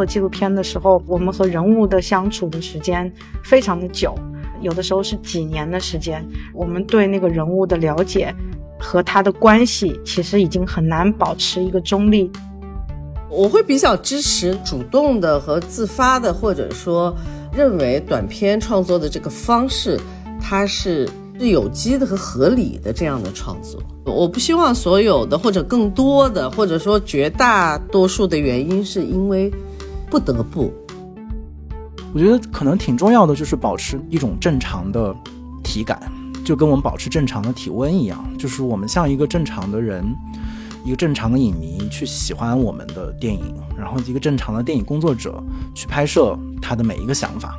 做纪录片的时候，我们和人物的相处的时间非常的久，有的时候是几年的时间。我们对那个人物的了解和他的关系，其实已经很难保持一个中立。我会比较支持主动的和自发的，或者说认为短片创作的这个方式，它是是有机的和合理的这样的创作。我不希望所有的或者更多的，或者说绝大多数的原因是因为不得不。我觉得可能挺重要的，就是保持一种正常的体感，就跟我们保持正常的体温一样，就是我们像一个正常的人。一个正常的影迷去喜欢我们的电影，然后一个正常的电影工作者去拍摄他的每一个想法。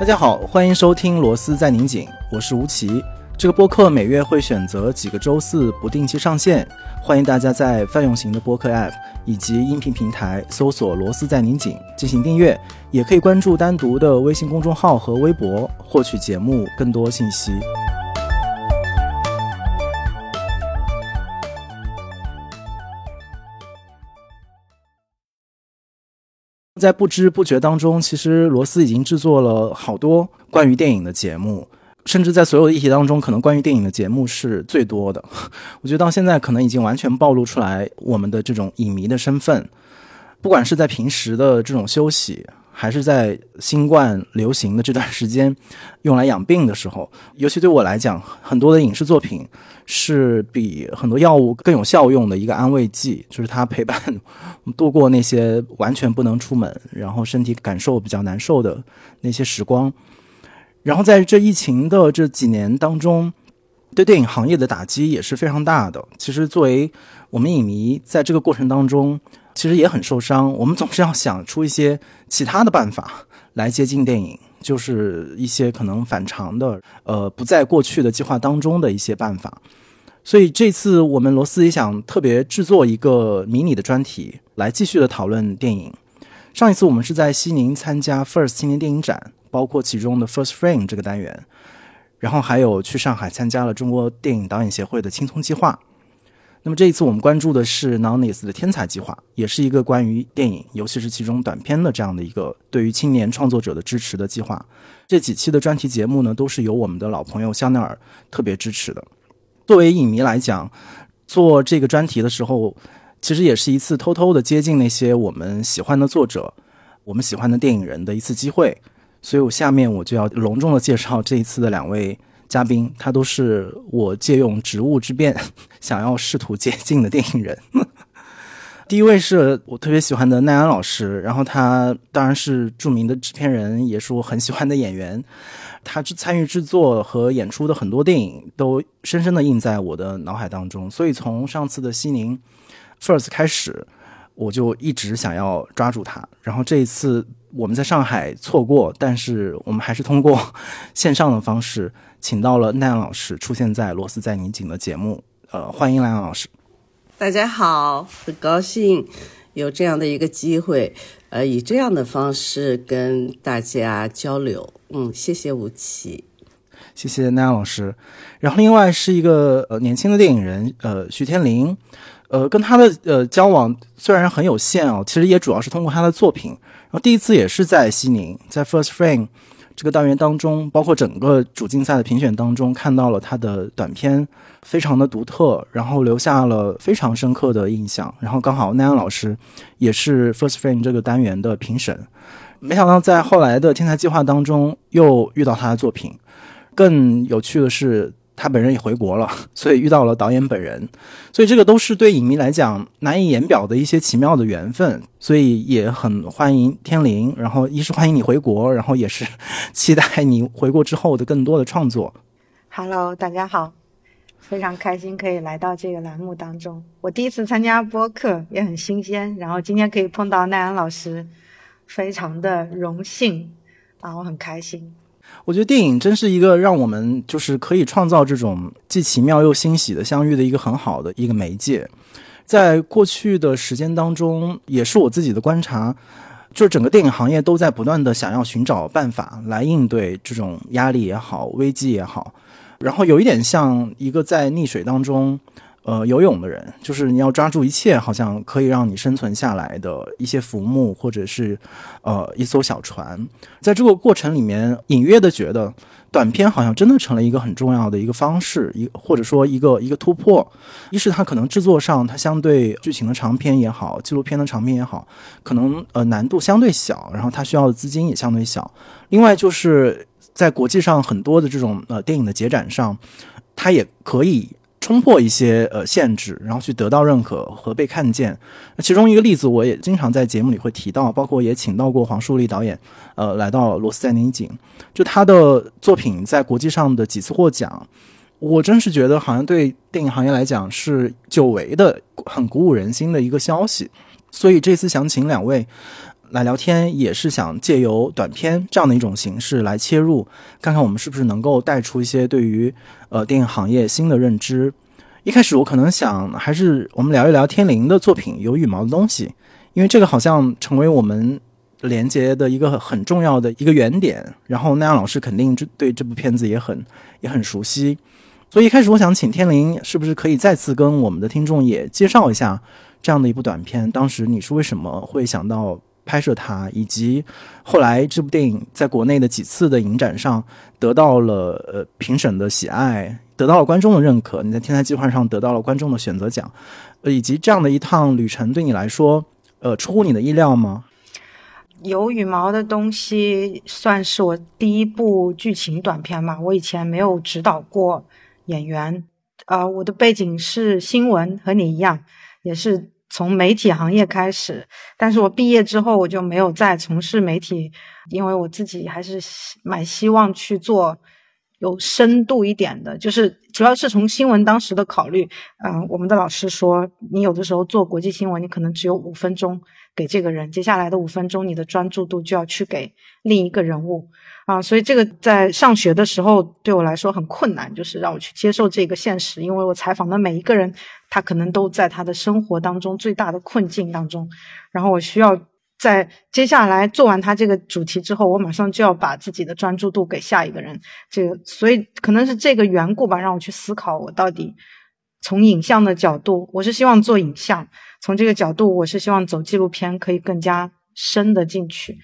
大家好，欢迎收听《螺丝在拧紧》，我是吴奇。这个播客每月会选择几个周四不定期上线，欢迎大家在泛用型的播客 App 以及音频平台搜索“螺丝在拧紧”进行订阅。也可以关注单独的微信公众号和微博，获取节目更多信息。在不知不觉当中，其实罗斯已经制作了好多关于电影的节目，甚至在所有的议题当中，可能关于电影的节目是最多的。我觉得到现在，可能已经完全暴露出来我们的这种影迷的身份，不管是在平时的这种休息。还是在新冠流行的这段时间，用来养病的时候，尤其对我来讲，很多的影视作品是比很多药物更有效用的一个安慰剂，就是它陪伴度过那些完全不能出门，然后身体感受比较难受的那些时光。然后在这疫情的这几年当中，对电影行业的打击也是非常大的。其实作为我们影迷，在这个过程当中。其实也很受伤。我们总是要想出一些其他的办法来接近电影，就是一些可能反常的，呃，不在过去的计划当中的一些办法。所以这次我们罗斯也想特别制作一个迷你的专题，来继续的讨论电影。上一次我们是在西宁参加 First 青年电影展，包括其中的 First Frame 这个单元，然后还有去上海参加了中国电影导演协会的青葱计划。那么这一次我们关注的是 Nonis 的天才计划，也是一个关于电影，尤其是其中短片的这样的一个对于青年创作者的支持的计划。这几期的专题节目呢，都是由我们的老朋友香奈儿特别支持的。作为影迷来讲，做这个专题的时候，其实也是一次偷偷的接近那些我们喜欢的作者、我们喜欢的电影人的一次机会。所以我下面我就要隆重的介绍这一次的两位。嘉宾，他都是我借用职务之便，想要试图接近的电影人。第一位是我特别喜欢的奈安老师，然后他当然是著名的制片人，也是我很喜欢的演员。他参与制作和演出的很多电影，都深深的印在我的脑海当中。所以从上次的西宁 First 开始，我就一直想要抓住他。然后这一次我们在上海错过，但是我们还是通过 线上的方式。请到了奈阳老师出现在《罗斯在拧紧》的节目，呃，欢迎奈阳老师。大家好，很高兴有这样的一个机会，呃，以这样的方式跟大家交流。嗯，谢谢吴奇，谢谢奈阳老师。然后另外是一个呃年轻的电影人，呃，徐天林，呃，跟他的呃交往虽然很有限哦，其实也主要是通过他的作品。然后第一次也是在西宁，在 First Frame。这个单元当中，包括整个主竞赛的评选当中，看到了他的短片，非常的独特，然后留下了非常深刻的印象。然后刚好奈安老师也是 First Frame 这个单元的评审，没想到在后来的天才计划当中又遇到他的作品。更有趣的是。他本人也回国了，所以遇到了导演本人，所以这个都是对影迷来讲难以言表的一些奇妙的缘分，所以也很欢迎天灵。然后一是欢迎你回国，然后也是期待你回国之后的更多的创作。Hello，大家好，非常开心可以来到这个栏目当中。我第一次参加播客也很新鲜，然后今天可以碰到奈安老师，非常的荣幸啊，我很开心。我觉得电影真是一个让我们就是可以创造这种既奇妙又欣喜的相遇的一个很好的一个媒介。在过去的时间当中，也是我自己的观察，就是整个电影行业都在不断的想要寻找办法来应对这种压力也好、危机也好。然后有一点像一个在溺水当中，呃游泳的人，就是你要抓住一切好像可以让你生存下来的一些浮木或者是呃一艘小船，在这个过程里面，隐约的觉得。短片好像真的成了一个很重要的一个方式，一或者说一个一个突破。一是它可能制作上，它相对剧情的长片也好，纪录片的长片也好，可能呃难度相对小，然后它需要的资金也相对小。另外就是在国际上很多的这种呃电影的节展上，它也可以。冲破一些呃限制，然后去得到认可和被看见。那其中一个例子，我也经常在节目里会提到，包括也请到过黄树立导演，呃，来到罗斯在宁井，就他的作品在国际上的几次获奖，我真是觉得好像对电影行业来讲是久违的、很鼓舞人心的一个消息。所以这次想请两位。来聊天也是想借由短片这样的一种形式来切入，看看我们是不是能够带出一些对于呃电影行业新的认知。一开始我可能想还是我们聊一聊天灵的作品《有羽毛的东西》，因为这个好像成为我们连接的一个很重要的一个原点。然后奈阳老师肯定这对这部片子也很也很熟悉，所以一开始我想请天灵是不是可以再次跟我们的听众也介绍一下这样的一部短片？当时你是为什么会想到？拍摄它，以及后来这部电影在国内的几次的影展上得到了呃评审的喜爱，得到了观众的认可。你在天才计划上得到了观众的选择奖，呃，以及这样的一趟旅程对你来说，呃，出乎你的意料吗？有羽毛的东西算是我第一部剧情短片吧。我以前没有指导过演员，啊，我的背景是新闻，和你一样，也是。从媒体行业开始，但是我毕业之后我就没有再从事媒体，因为我自己还是蛮希望去做有深度一点的，就是主要是从新闻当时的考虑，嗯，我们的老师说，你有的时候做国际新闻，你可能只有五分钟给这个人，接下来的五分钟你的专注度就要去给另一个人物。啊，所以这个在上学的时候对我来说很困难，就是让我去接受这个现实，因为我采访的每一个人，他可能都在他的生活当中最大的困境当中，然后我需要在接下来做完他这个主题之后，我马上就要把自己的专注度给下一个人，这个所以可能是这个缘故吧，让我去思考我到底从影像的角度，我是希望做影像，从这个角度，我是希望走纪录片可以更加深的进去。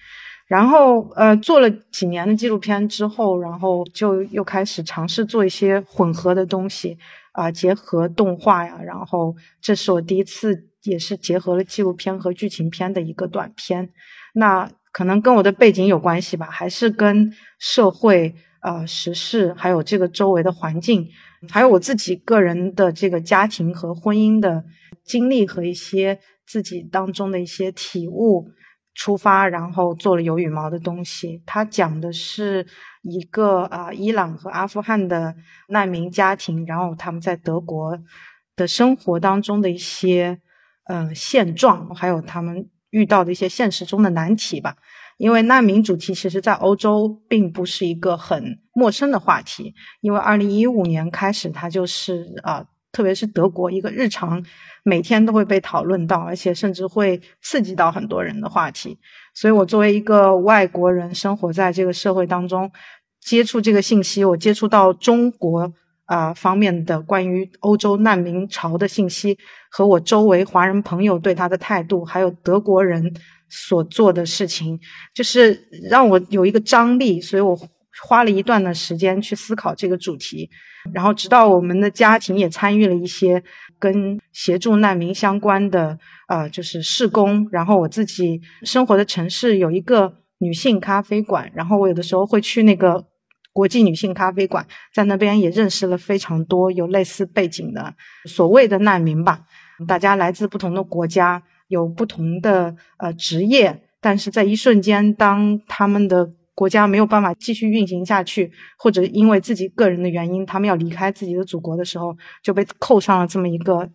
然后，呃，做了几年的纪录片之后，然后就又开始尝试做一些混合的东西，啊，结合动画呀。然后，这是我第一次，也是结合了纪录片和剧情片的一个短片。那可能跟我的背景有关系吧，还是跟社会、啊时事，还有这个周围的环境，还有我自己个人的这个家庭和婚姻的经历和一些自己当中的一些体悟。出发，然后做了有羽毛的东西。它讲的是一个啊，伊朗和阿富汗的难民家庭，然后他们在德国的生活当中的一些嗯现状，还有他们遇到的一些现实中的难题吧。因为难民主题其实，在欧洲并不是一个很陌生的话题，因为二零一五年开始，它就是啊。特别是德国，一个日常每天都会被讨论到，而且甚至会刺激到很多人的话题。所以，我作为一个外国人，生活在这个社会当中，接触这个信息，我接触到中国啊方面的关于欧洲难民潮的信息，和我周围华人朋友对他的态度，还有德国人所做的事情，就是让我有一个张力。所以我花了一段的时间去思考这个主题。然后，直到我们的家庭也参与了一些跟协助难民相关的，呃，就是事工。然后我自己生活的城市有一个女性咖啡馆，然后我有的时候会去那个国际女性咖啡馆，在那边也认识了非常多有类似背景的所谓的难民吧。大家来自不同的国家，有不同的呃职业，但是在一瞬间，当他们的国家没有办法继续运行下去，或者因为自己个人的原因，他们要离开自己的祖国的时候，就被扣上了这么一个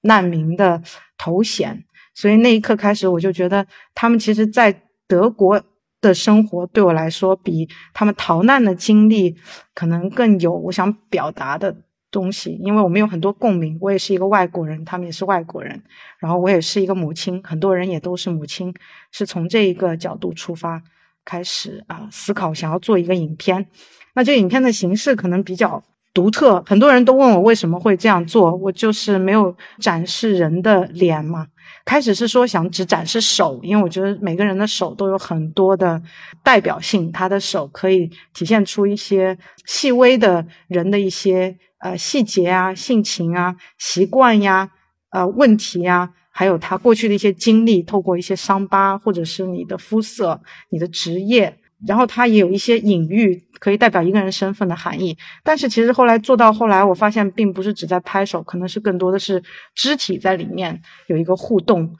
难民的头衔。所以那一刻开始，我就觉得他们其实，在德国的生活对我来说，比他们逃难的经历可能更有我想表达的东西。因为我们有很多共鸣，我也是一个外国人，他们也是外国人，然后我也是一个母亲，很多人也都是母亲，是从这一个角度出发。开始啊，思考想要做一个影片，那这个影片的形式可能比较独特。很多人都问我为什么会这样做，我就是没有展示人的脸嘛。开始是说想只展示手，因为我觉得每个人的手都有很多的代表性，他的手可以体现出一些细微的人的一些呃细节啊、性情啊、习惯呀、呃问题呀，还有他过去的一些经历，透过一些伤疤或者是你的肤色、你的职业。然后他也有一些隐喻，可以代表一个人身份的含义。但是其实后来做到后来，我发现并不是只在拍手，可能是更多的是肢体在里面有一个互动。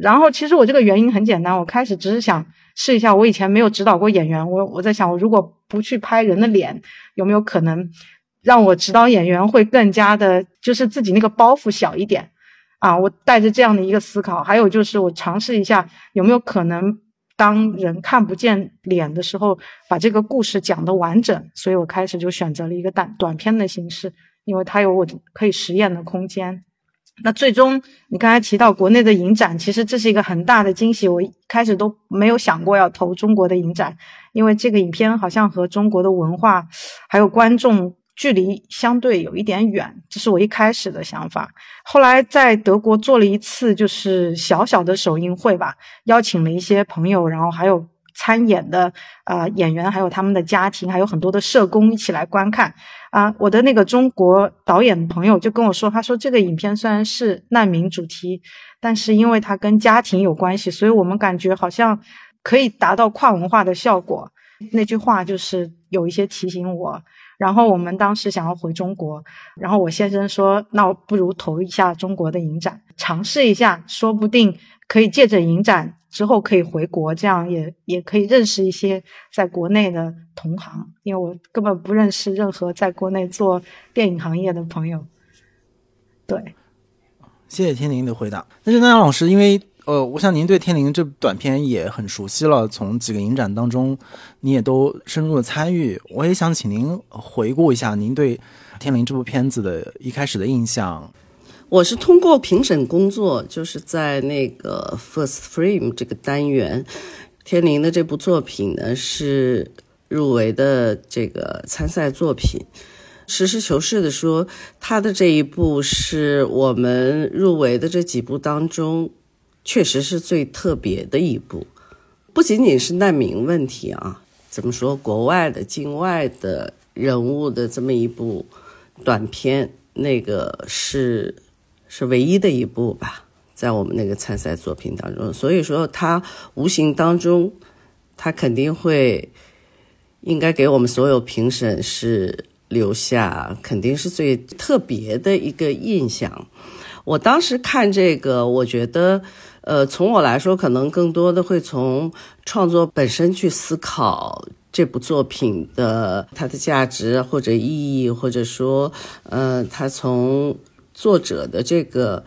然后其实我这个原因很简单，我开始只是想试一下，我以前没有指导过演员，我我在想，我如果不去拍人的脸，有没有可能让我指导演员会更加的，就是自己那个包袱小一点啊？我带着这样的一个思考，还有就是我尝试一下有没有可能。当人看不见脸的时候，把这个故事讲得完整，所以我开始就选择了一个短短片的形式，因为它有我可以实验的空间。那最终你刚才提到国内的影展，其实这是一个很大的惊喜。我一开始都没有想过要投中国的影展，因为这个影片好像和中国的文化还有观众。距离相对有一点远，这是我一开始的想法。后来在德国做了一次，就是小小的首映会吧，邀请了一些朋友，然后还有参演的啊演员，还有他们的家庭，还有很多的社工一起来观看。啊，我的那个中国导演朋友就跟我说，他说这个影片虽然是难民主题，但是因为它跟家庭有关系，所以我们感觉好像可以达到跨文化的效果。那句话就是有一些提醒我。然后我们当时想要回中国，然后我先生说：“那我不如投一下中国的影展，尝试一下，说不定可以借着影展之后可以回国，这样也也可以认识一些在国内的同行，因为我根本不认识任何在国内做电影行业的朋友。”对，谢谢天宁的回答。那就那老师，因为。呃，我想您对《天灵》这短片也很熟悉了，从几个影展当中，你也都深入的参与。我也想请您回顾一下您对《天灵》这部片子的一开始的印象。我是通过评审工作，就是在那个 First Frame 这个单元，《天灵》的这部作品呢是入围的这个参赛作品。实事求是的说，他的这一部是我们入围的这几部当中。确实是最特别的一部，不仅仅是难民问题啊，怎么说？国外的、境外的人物的这么一部短片，那个是是唯一的一部吧，在我们那个参赛作品当中。所以说，他无形当中，他肯定会应该给我们所有评审是留下肯定是最特别的一个印象。我当时看这个，我觉得。呃，从我来说，可能更多的会从创作本身去思考这部作品的它的价值或者意义，或者说，呃，他从作者的这个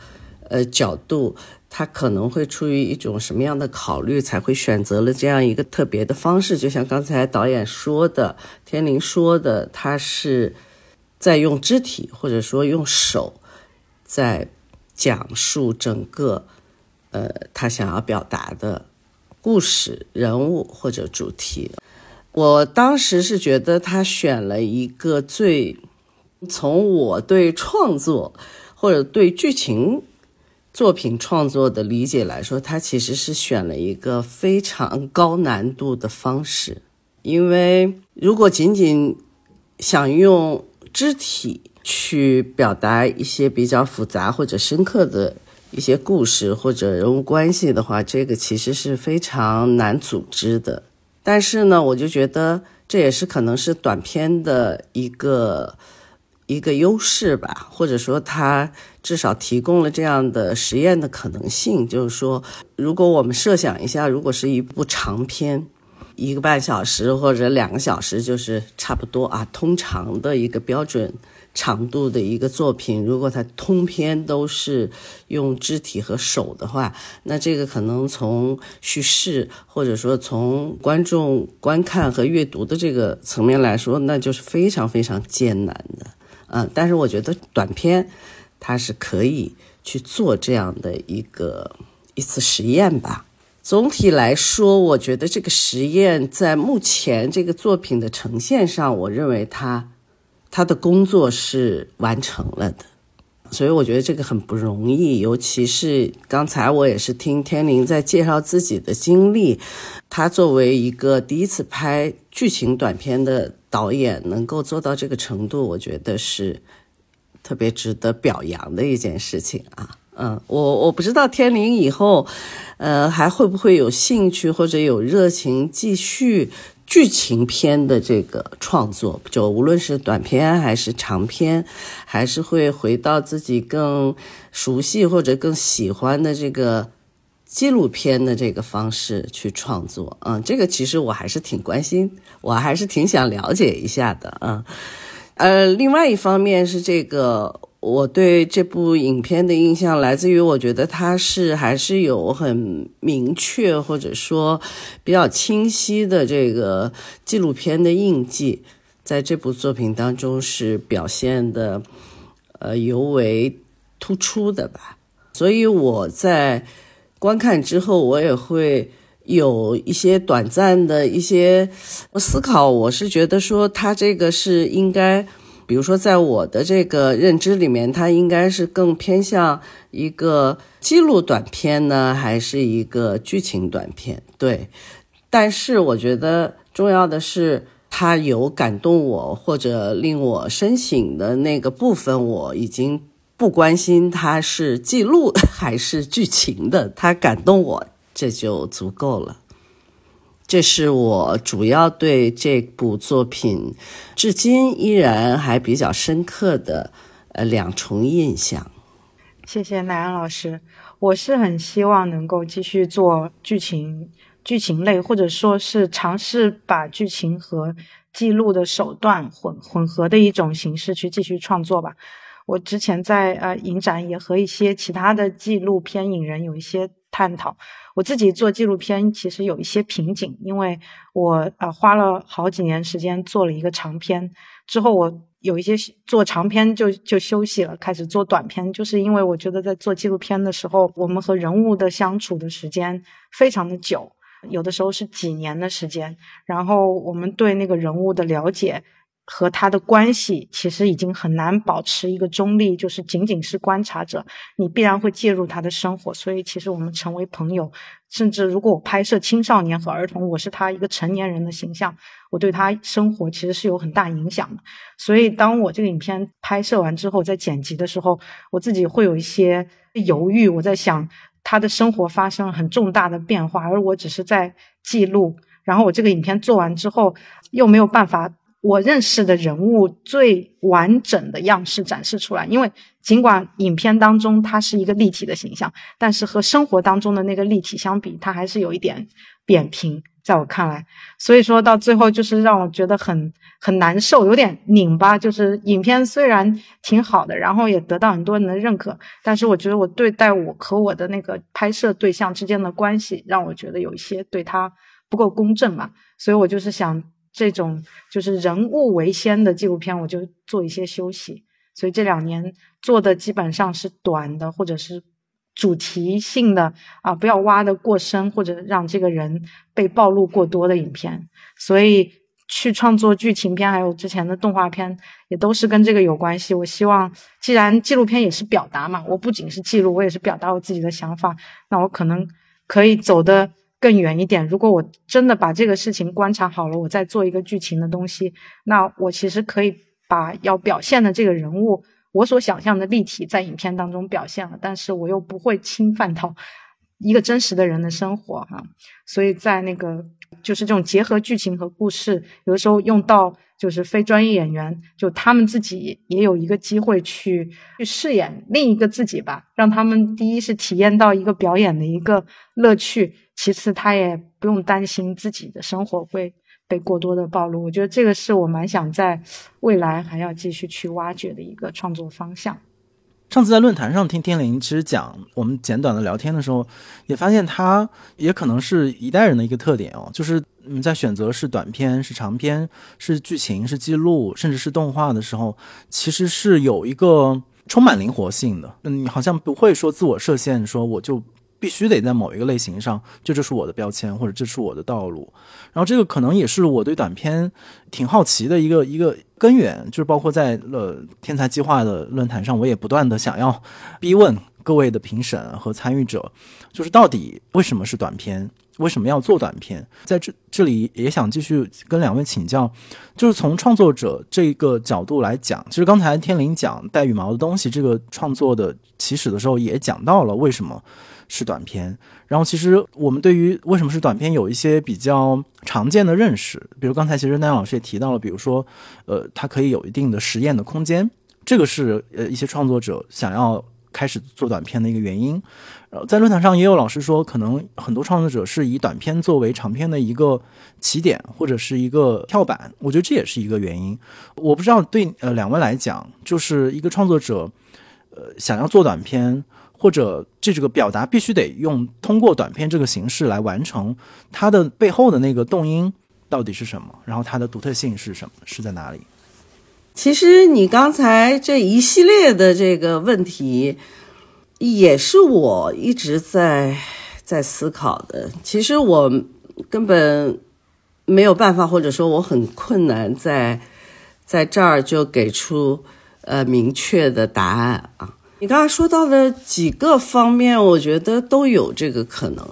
呃角度，他可能会出于一种什么样的考虑，才会选择了这样一个特别的方式。就像刚才导演说的，天灵说的，他是在用肢体或者说用手在讲述整个。呃，他想要表达的故事、人物或者主题，我当时是觉得他选了一个最从我对创作或者对剧情作品创作的理解来说，他其实是选了一个非常高难度的方式。因为如果仅仅想用肢体去表达一些比较复杂或者深刻的。一些故事或者人物关系的话，这个其实是非常难组织的。但是呢，我就觉得这也是可能是短片的一个一个优势吧，或者说它至少提供了这样的实验的可能性。就是说，如果我们设想一下，如果是一部长片，一个半小时或者两个小时，就是差不多啊，通常的一个标准。长度的一个作品，如果它通篇都是用肢体和手的话，那这个可能从叙事或者说从观众观看和阅读的这个层面来说，那就是非常非常艰难的。嗯，但是我觉得短片它是可以去做这样的一个一次实验吧。总体来说，我觉得这个实验在目前这个作品的呈现上，我认为它。他的工作是完成了的。所以我觉得这个很不容易，尤其是刚才我也是听天灵在介绍自己的经历，他作为一个第一次拍剧情短片的导演，能够做到这个程度，我觉得是特别值得表扬的一件事情啊。嗯，我我不知道天灵以后，呃，还会不会有兴趣或者有热情继续。剧情片的这个创作，就无论是短片还是长片，还是会回到自己更熟悉或者更喜欢的这个纪录片的这个方式去创作。嗯，这个其实我还是挺关心，我还是挺想了解一下的。嗯，呃，另外一方面是这个。我对这部影片的印象来自于，我觉得它是还是有很明确或者说比较清晰的这个纪录片的印记，在这部作品当中是表现的，呃尤为突出的吧。所以我在观看之后，我也会有一些短暂的一些思考。我是觉得说，它这个是应该。比如说，在我的这个认知里面，它应该是更偏向一个记录短片呢，还是一个剧情短片？对。但是我觉得重要的是，它有感动我或者令我深省的那个部分，我已经不关心它是记录还是剧情的，它感动我，这就足够了。这是我主要对这部作品至今依然还比较深刻的呃两重印象。谢谢奈安老师，我是很希望能够继续做剧情剧情类，或者说是尝试把剧情和记录的手段混混合的一种形式去继续创作吧。我之前在呃影展也和一些其他的纪录片影人有一些探讨。我自己做纪录片其实有一些瓶颈，因为我呃花了好几年时间做了一个长片，之后我有一些做长片就就休息了，开始做短片，就是因为我觉得在做纪录片的时候，我们和人物的相处的时间非常的久，有的时候是几年的时间，然后我们对那个人物的了解。和他的关系其实已经很难保持一个中立，就是仅仅是观察者，你必然会介入他的生活。所以，其实我们成为朋友，甚至如果我拍摄青少年和儿童，我是他一个成年人的形象，我对他生活其实是有很大影响的。所以，当我这个影片拍摄完之后，在剪辑的时候，我自己会有一些犹豫。我在想，他的生活发生了很重大的变化，而我只是在记录。然后，我这个影片做完之后，又没有办法。我认识的人物最完整的样式展示出来，因为尽管影片当中它是一个立体的形象，但是和生活当中的那个立体相比，它还是有一点扁平，在我看来。所以说到最后，就是让我觉得很很难受，有点拧巴。就是影片虽然挺好的，然后也得到很多人的认可，但是我觉得我对待我和我的那个拍摄对象之间的关系，让我觉得有一些对他不够公正嘛。所以我就是想。这种就是人物为先的纪录片，我就做一些休息。所以这两年做的基本上是短的，或者是主题性的啊，不要挖的过深，或者让这个人被暴露过多的影片。所以去创作剧情片，还有之前的动画片，也都是跟这个有关系。我希望，既然纪录片也是表达嘛，我不仅是记录，我也是表达我自己的想法。那我可能可以走的。更远一点，如果我真的把这个事情观察好了，我再做一个剧情的东西，那我其实可以把要表现的这个人物，我所想象的立体在影片当中表现了，但是我又不会侵犯到一个真实的人的生活哈。所以在那个就是这种结合剧情和故事，有的时候用到就是非专业演员，就他们自己也有一个机会去去饰演另一个自己吧，让他们第一是体验到一个表演的一个乐趣。其次，他也不用担心自己的生活会被过多的暴露。我觉得这个是我蛮想在未来还要继续去挖掘的一个创作方向。上次在论坛上听天灵其实讲我们简短的聊天的时候，也发现他也可能是一代人的一个特点哦，就是你在选择是短片、是长片、是剧情、是记录，甚至是动画的时候，其实是有一个充满灵活性的。嗯，好像不会说自我设限，说我就。必须得在某一个类型上，这就是我的标签，或者这是我的道路。然后这个可能也是我对短片挺好奇的一个一个根源，就是包括在了天才计划的论坛上，我也不断的想要逼问各位的评审和参与者，就是到底为什么是短片？为什么要做短片？在这这里也想继续跟两位请教，就是从创作者这个角度来讲，其实刚才天灵讲带羽毛的东西这个创作的起始的时候，也讲到了为什么是短片。然后其实我们对于为什么是短片有一些比较常见的认识，比如刚才其实奈老师也提到了，比如说呃，它可以有一定的实验的空间，这个是呃一些创作者想要开始做短片的一个原因。呃在论坛上也有老师说，可能很多创作者是以短片作为长片的一个起点或者是一个跳板，我觉得这也是一个原因。我不知道对呃两位来讲，就是一个创作者，呃想要做短片或者这个表达必须得用通过短片这个形式来完成，它的背后的那个动因到底是什么？然后它的独特性是什么？是在哪里？其实你刚才这一系列的这个问题。也是我一直在在思考的。其实我根本没有办法，或者说我很困难，在在这儿就给出呃明确的答案啊。你刚才说到的几个方面，我觉得都有这个可能。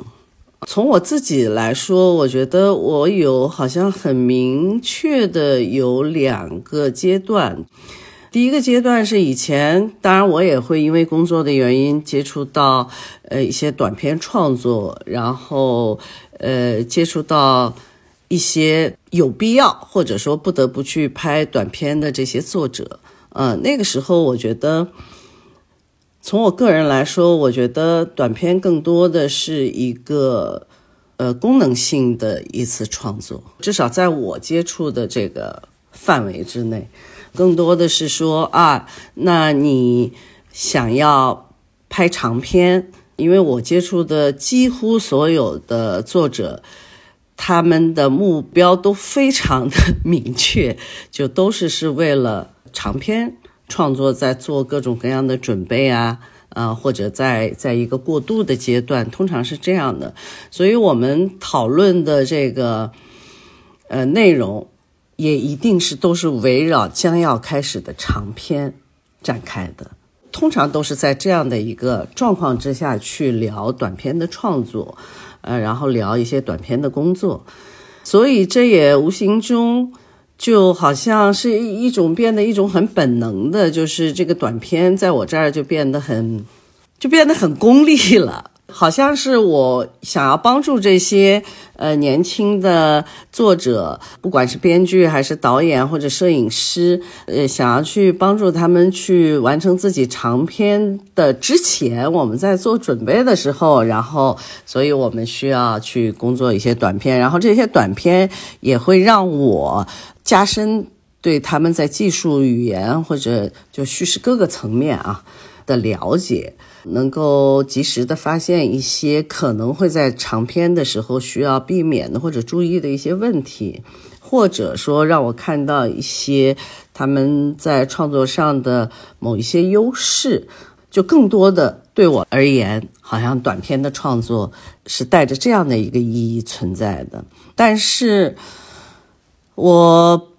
从我自己来说，我觉得我有好像很明确的有两个阶段。第一个阶段是以前，当然我也会因为工作的原因接触到，呃一些短片创作，然后呃接触到一些有必要或者说不得不去拍短片的这些作者，呃那个时候我觉得，从我个人来说，我觉得短片更多的是一个呃功能性的一次创作，至少在我接触的这个范围之内。更多的是说啊，那你想要拍长片？因为我接触的几乎所有的作者，他们的目标都非常的明确，就都是是为了长篇创作在做各种各样的准备啊，啊，或者在在一个过渡的阶段，通常是这样的。所以我们讨论的这个呃内容。也一定是都是围绕将要开始的长篇展开的，通常都是在这样的一个状况之下去聊短片的创作，呃，然后聊一些短片的工作，所以这也无形中就好像是一种变得一种很本能的，就是这个短片在我这儿就变得很，就变得很功利了。好像是我想要帮助这些呃年轻的作者，不管是编剧还是导演或者摄影师，呃，想要去帮助他们去完成自己长篇的之前，我们在做准备的时候，然后，所以我们需要去工作一些短片，然后这些短片也会让我加深对他们在技术语言或者就叙事各个层面啊的了解。能够及时的发现一些可能会在长篇的时候需要避免的或者注意的一些问题，或者说让我看到一些他们在创作上的某一些优势，就更多的对我而言，好像短篇的创作是带着这样的一个意义存在的。但是，我。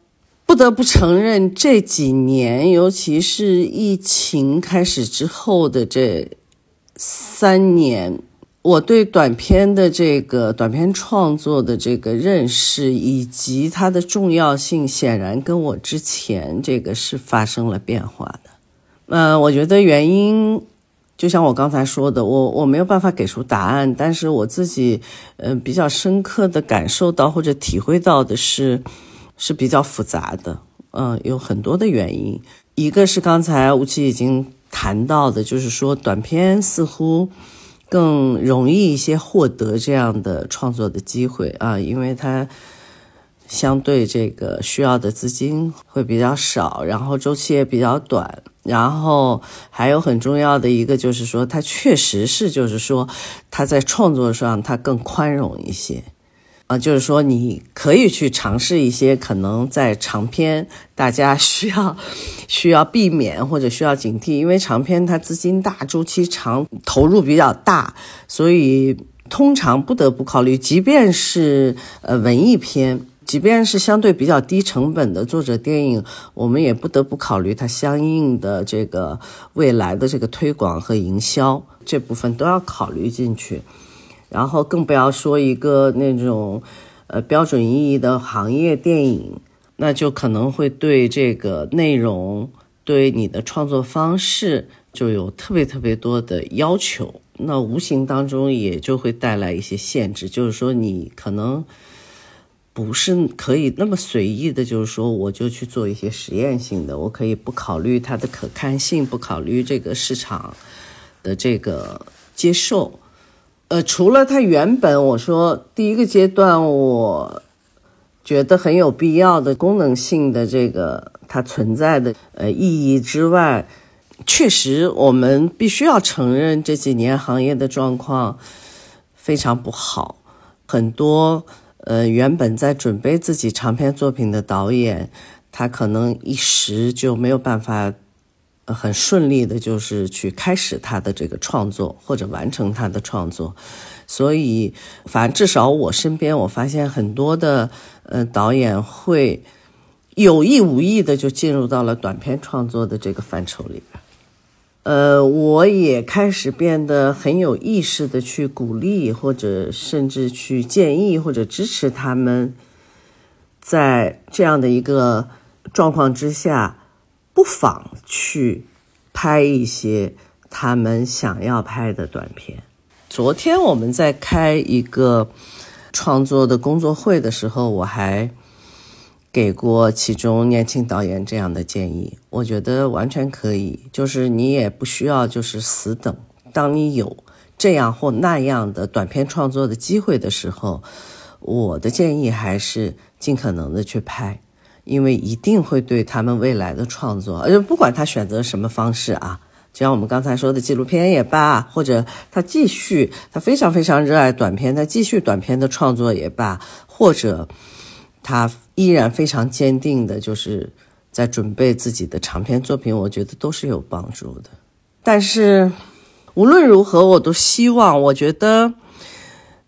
不得不承认，这几年，尤其是疫情开始之后的这三年，我对短片的这个短片创作的这个认识以及它的重要性，显然跟我之前这个是发生了变化的。嗯，我觉得原因，就像我刚才说的，我我没有办法给出答案，但是我自己，嗯，比较深刻的感受到或者体会到的是。是比较复杂的，嗯，有很多的原因。一个是刚才吴奇已经谈到的，就是说短片似乎更容易一些获得这样的创作的机会啊，因为它相对这个需要的资金会比较少，然后周期也比较短，然后还有很重要的一个就是说，它确实是就是说它在创作上它更宽容一些。啊，就是说你可以去尝试一些可能在长篇大家需要需要避免或者需要警惕，因为长篇它资金大、周期长、投入比较大，所以通常不得不考虑，即便是呃文艺片。即便是相对比较低成本的作者电影，我们也不得不考虑它相应的这个未来的这个推广和营销这部分都要考虑进去。然后更不要说一个那种呃标准意义的行业电影，那就可能会对这个内容、对你的创作方式就有特别特别多的要求。那无形当中也就会带来一些限制，就是说你可能。不是可以那么随意的，就是说我就去做一些实验性的，我可以不考虑它的可看性，不考虑这个市场的这个接受。呃，除了它原本我说第一个阶段，我觉得很有必要的功能性的这个它存在的呃意义之外，确实我们必须要承认这几年行业的状况非常不好，很多。呃，原本在准备自己长篇作品的导演，他可能一时就没有办法，很顺利的，就是去开始他的这个创作或者完成他的创作。所以，反正至少我身边，我发现很多的呃导演会有意无意的就进入到了短片创作的这个范畴里边。呃，我也开始变得很有意识的去鼓励，或者甚至去建议或者支持他们，在这样的一个状况之下，不妨去拍一些他们想要拍的短片。昨天我们在开一个创作的工作会的时候，我还。给过其中年轻导演这样的建议，我觉得完全可以。就是你也不需要就是死等，当你有这样或那样的短片创作的机会的时候，我的建议还是尽可能的去拍，因为一定会对他们未来的创作，而不管他选择什么方式啊，就像我们刚才说的纪录片也罢，或者他继续他非常非常热爱短片，他继续短片的创作也罢，或者。他依然非常坚定的，就是在准备自己的长篇作品，我觉得都是有帮助的。但是无论如何，我都希望，我觉得，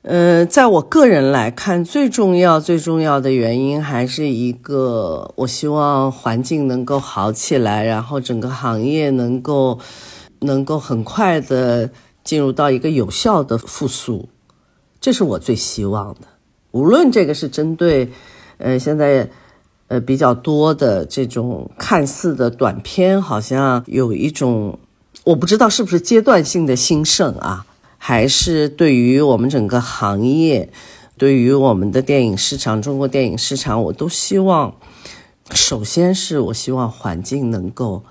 呃，在我个人来看，最重要、最重要的原因还是一个，我希望环境能够好起来，然后整个行业能够能够很快的进入到一个有效的复苏，这是我最希望的。无论这个是针对。呃，现在，呃，比较多的这种看似的短片，好像有一种，我不知道是不是阶段性的兴盛啊，还是对于我们整个行业，对于我们的电影市场，中国电影市场，我都希望，首先是我希望环境能够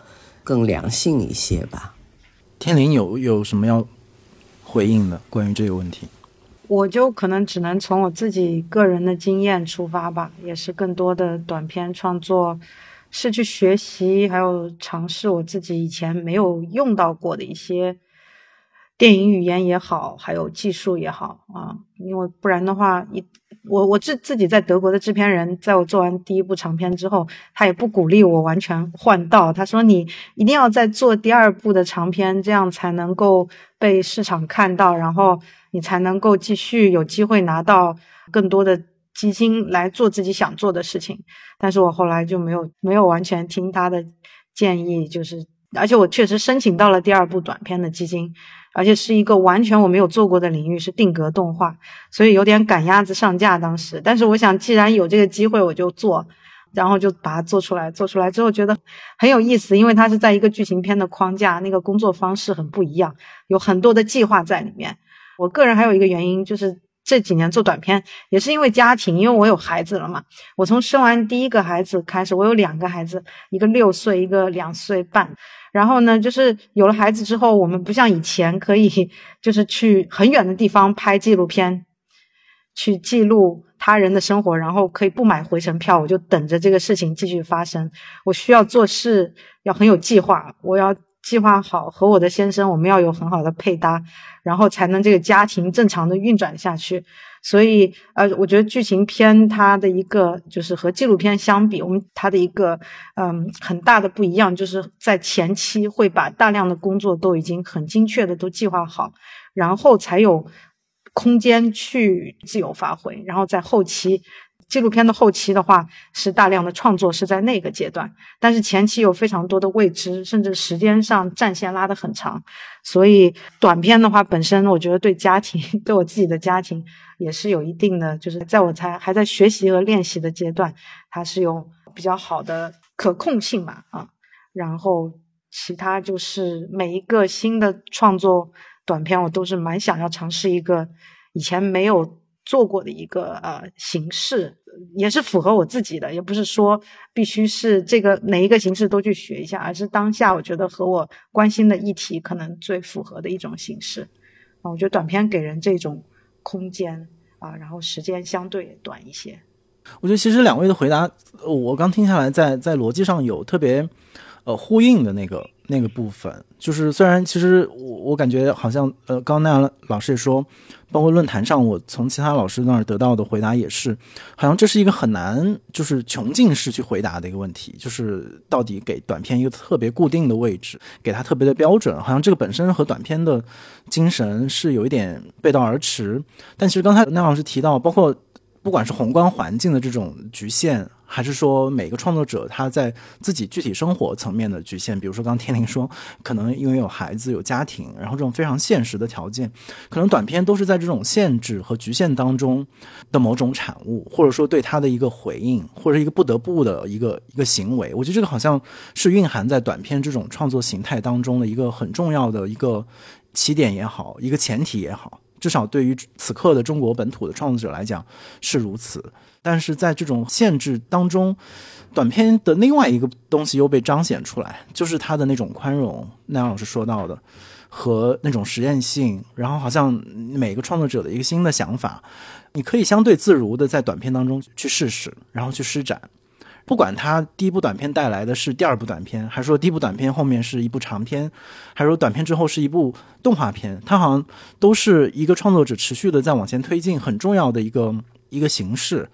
更良性一些吧。天灵有有什么要回应的关于这个问题？我就可能只能从我自己个人的经验出发吧，也是更多的短片创作，是去学习还有尝试我自己以前没有用到过的一些电影语言也好，还有技术也好啊，因为不然的话，一我我自自己在德国的制片人，在我做完第一部长片之后，他也不鼓励我完全换道，他说你一定要再做第二部的长片，这样才能够被市场看到，然后。你才能够继续有机会拿到更多的基金来做自己想做的事情，但是我后来就没有没有完全听他的建议，就是而且我确实申请到了第二部短片的基金，而且是一个完全我没有做过的领域，是定格动画，所以有点赶鸭子上架当时。但是我想，既然有这个机会，我就做，然后就把它做出来。做出来之后觉得很有意思，因为它是在一个剧情片的框架，那个工作方式很不一样，有很多的计划在里面。我个人还有一个原因，就是这几年做短片也是因为家庭，因为我有孩子了嘛。我从生完第一个孩子开始，我有两个孩子，一个六岁，一个两岁半。然后呢，就是有了孩子之后，我们不像以前可以就是去很远的地方拍纪录片，去记录他人的生活，然后可以不买回程票，我就等着这个事情继续发生。我需要做事要很有计划，我要。计划好和我的先生我们要有很好的配搭，然后才能这个家庭正常的运转下去。所以，呃，我觉得剧情片它的一个就是和纪录片相比，我们它的一个嗯很大的不一样，就是在前期会把大量的工作都已经很精确的都计划好，然后才有空间去自由发挥，然后在后期。纪录片的后期的话是大量的创作是在那个阶段，但是前期有非常多的未知，甚至时间上战线拉得很长，所以短片的话本身我觉得对家庭 对我自己的家庭也是有一定的，就是在我才还在学习和练习的阶段，它是有比较好的可控性嘛啊，然后其他就是每一个新的创作短片我都是蛮想要尝试一个以前没有做过的一个呃形式。也是符合我自己的，也不是说必须是这个哪一个形式都去学一下，而是当下我觉得和我关心的议题可能最符合的一种形式啊。我觉得短片给人这种空间啊，然后时间相对短一些。我觉得其实两位的回答，我刚听下来，在在逻辑上有特别呃呼应的那个。那个部分就是，虽然其实我我感觉好像，呃，刚刚那老师也说，包括论坛上我从其他老师那儿得到的回答也是，好像这是一个很难就是穷尽式去回答的一个问题，就是到底给短片一个特别固定的位置，给它特别的标准，好像这个本身和短片的精神是有一点背道而驰。但其实刚才那老师提到，包括不管是宏观环境的这种局限。还是说每个创作者他在自己具体生活层面的局限，比如说刚天灵说，可能因为有孩子有家庭，然后这种非常现实的条件，可能短片都是在这种限制和局限当中的某种产物，或者说对他的一个回应，或者一个不得不的一个一个行为。我觉得这个好像是蕴含在短片这种创作形态当中的一个很重要的一个起点也好，一个前提也好，至少对于此刻的中国本土的创作者来讲是如此。但是在这种限制当中，短片的另外一个东西又被彰显出来，就是它的那种宽容。那样老师说到的，和那种实验性，然后好像每个创作者的一个新的想法，你可以相对自如的在短片当中去试试，然后去施展。不管他第一部短片带来的是第二部短片，还是说第一部短片后面是一部长片，还是说短片之后是一部动画片，它好像都是一个创作者持续的在往前推进很重要的一个一个形式。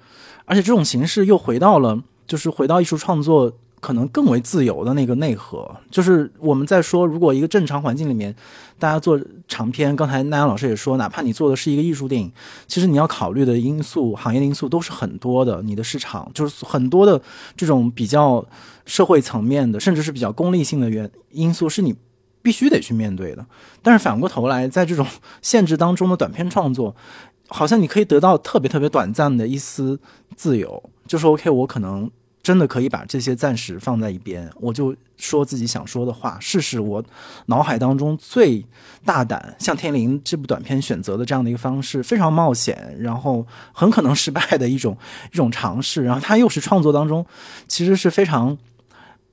而且这种形式又回到了，就是回到艺术创作可能更为自由的那个内核。就是我们在说，如果一个正常环境里面，大家做长片，刚才奈阳老师也说，哪怕你做的是一个艺术电影，其实你要考虑的因素、行业的因素都是很多的。你的市场就是很多的这种比较社会层面的，甚至是比较功利性的原因素，是你必须得去面对的。但是反过头来，在这种限制当中的短片创作。好像你可以得到特别特别短暂的一丝自由，就说 OK，我可能真的可以把这些暂时放在一边，我就说自己想说的话，试试我脑海当中最大胆，像天灵这部短片选择的这样的一个方式，非常冒险，然后很可能失败的一种一种尝试，然后它又是创作当中其实是非常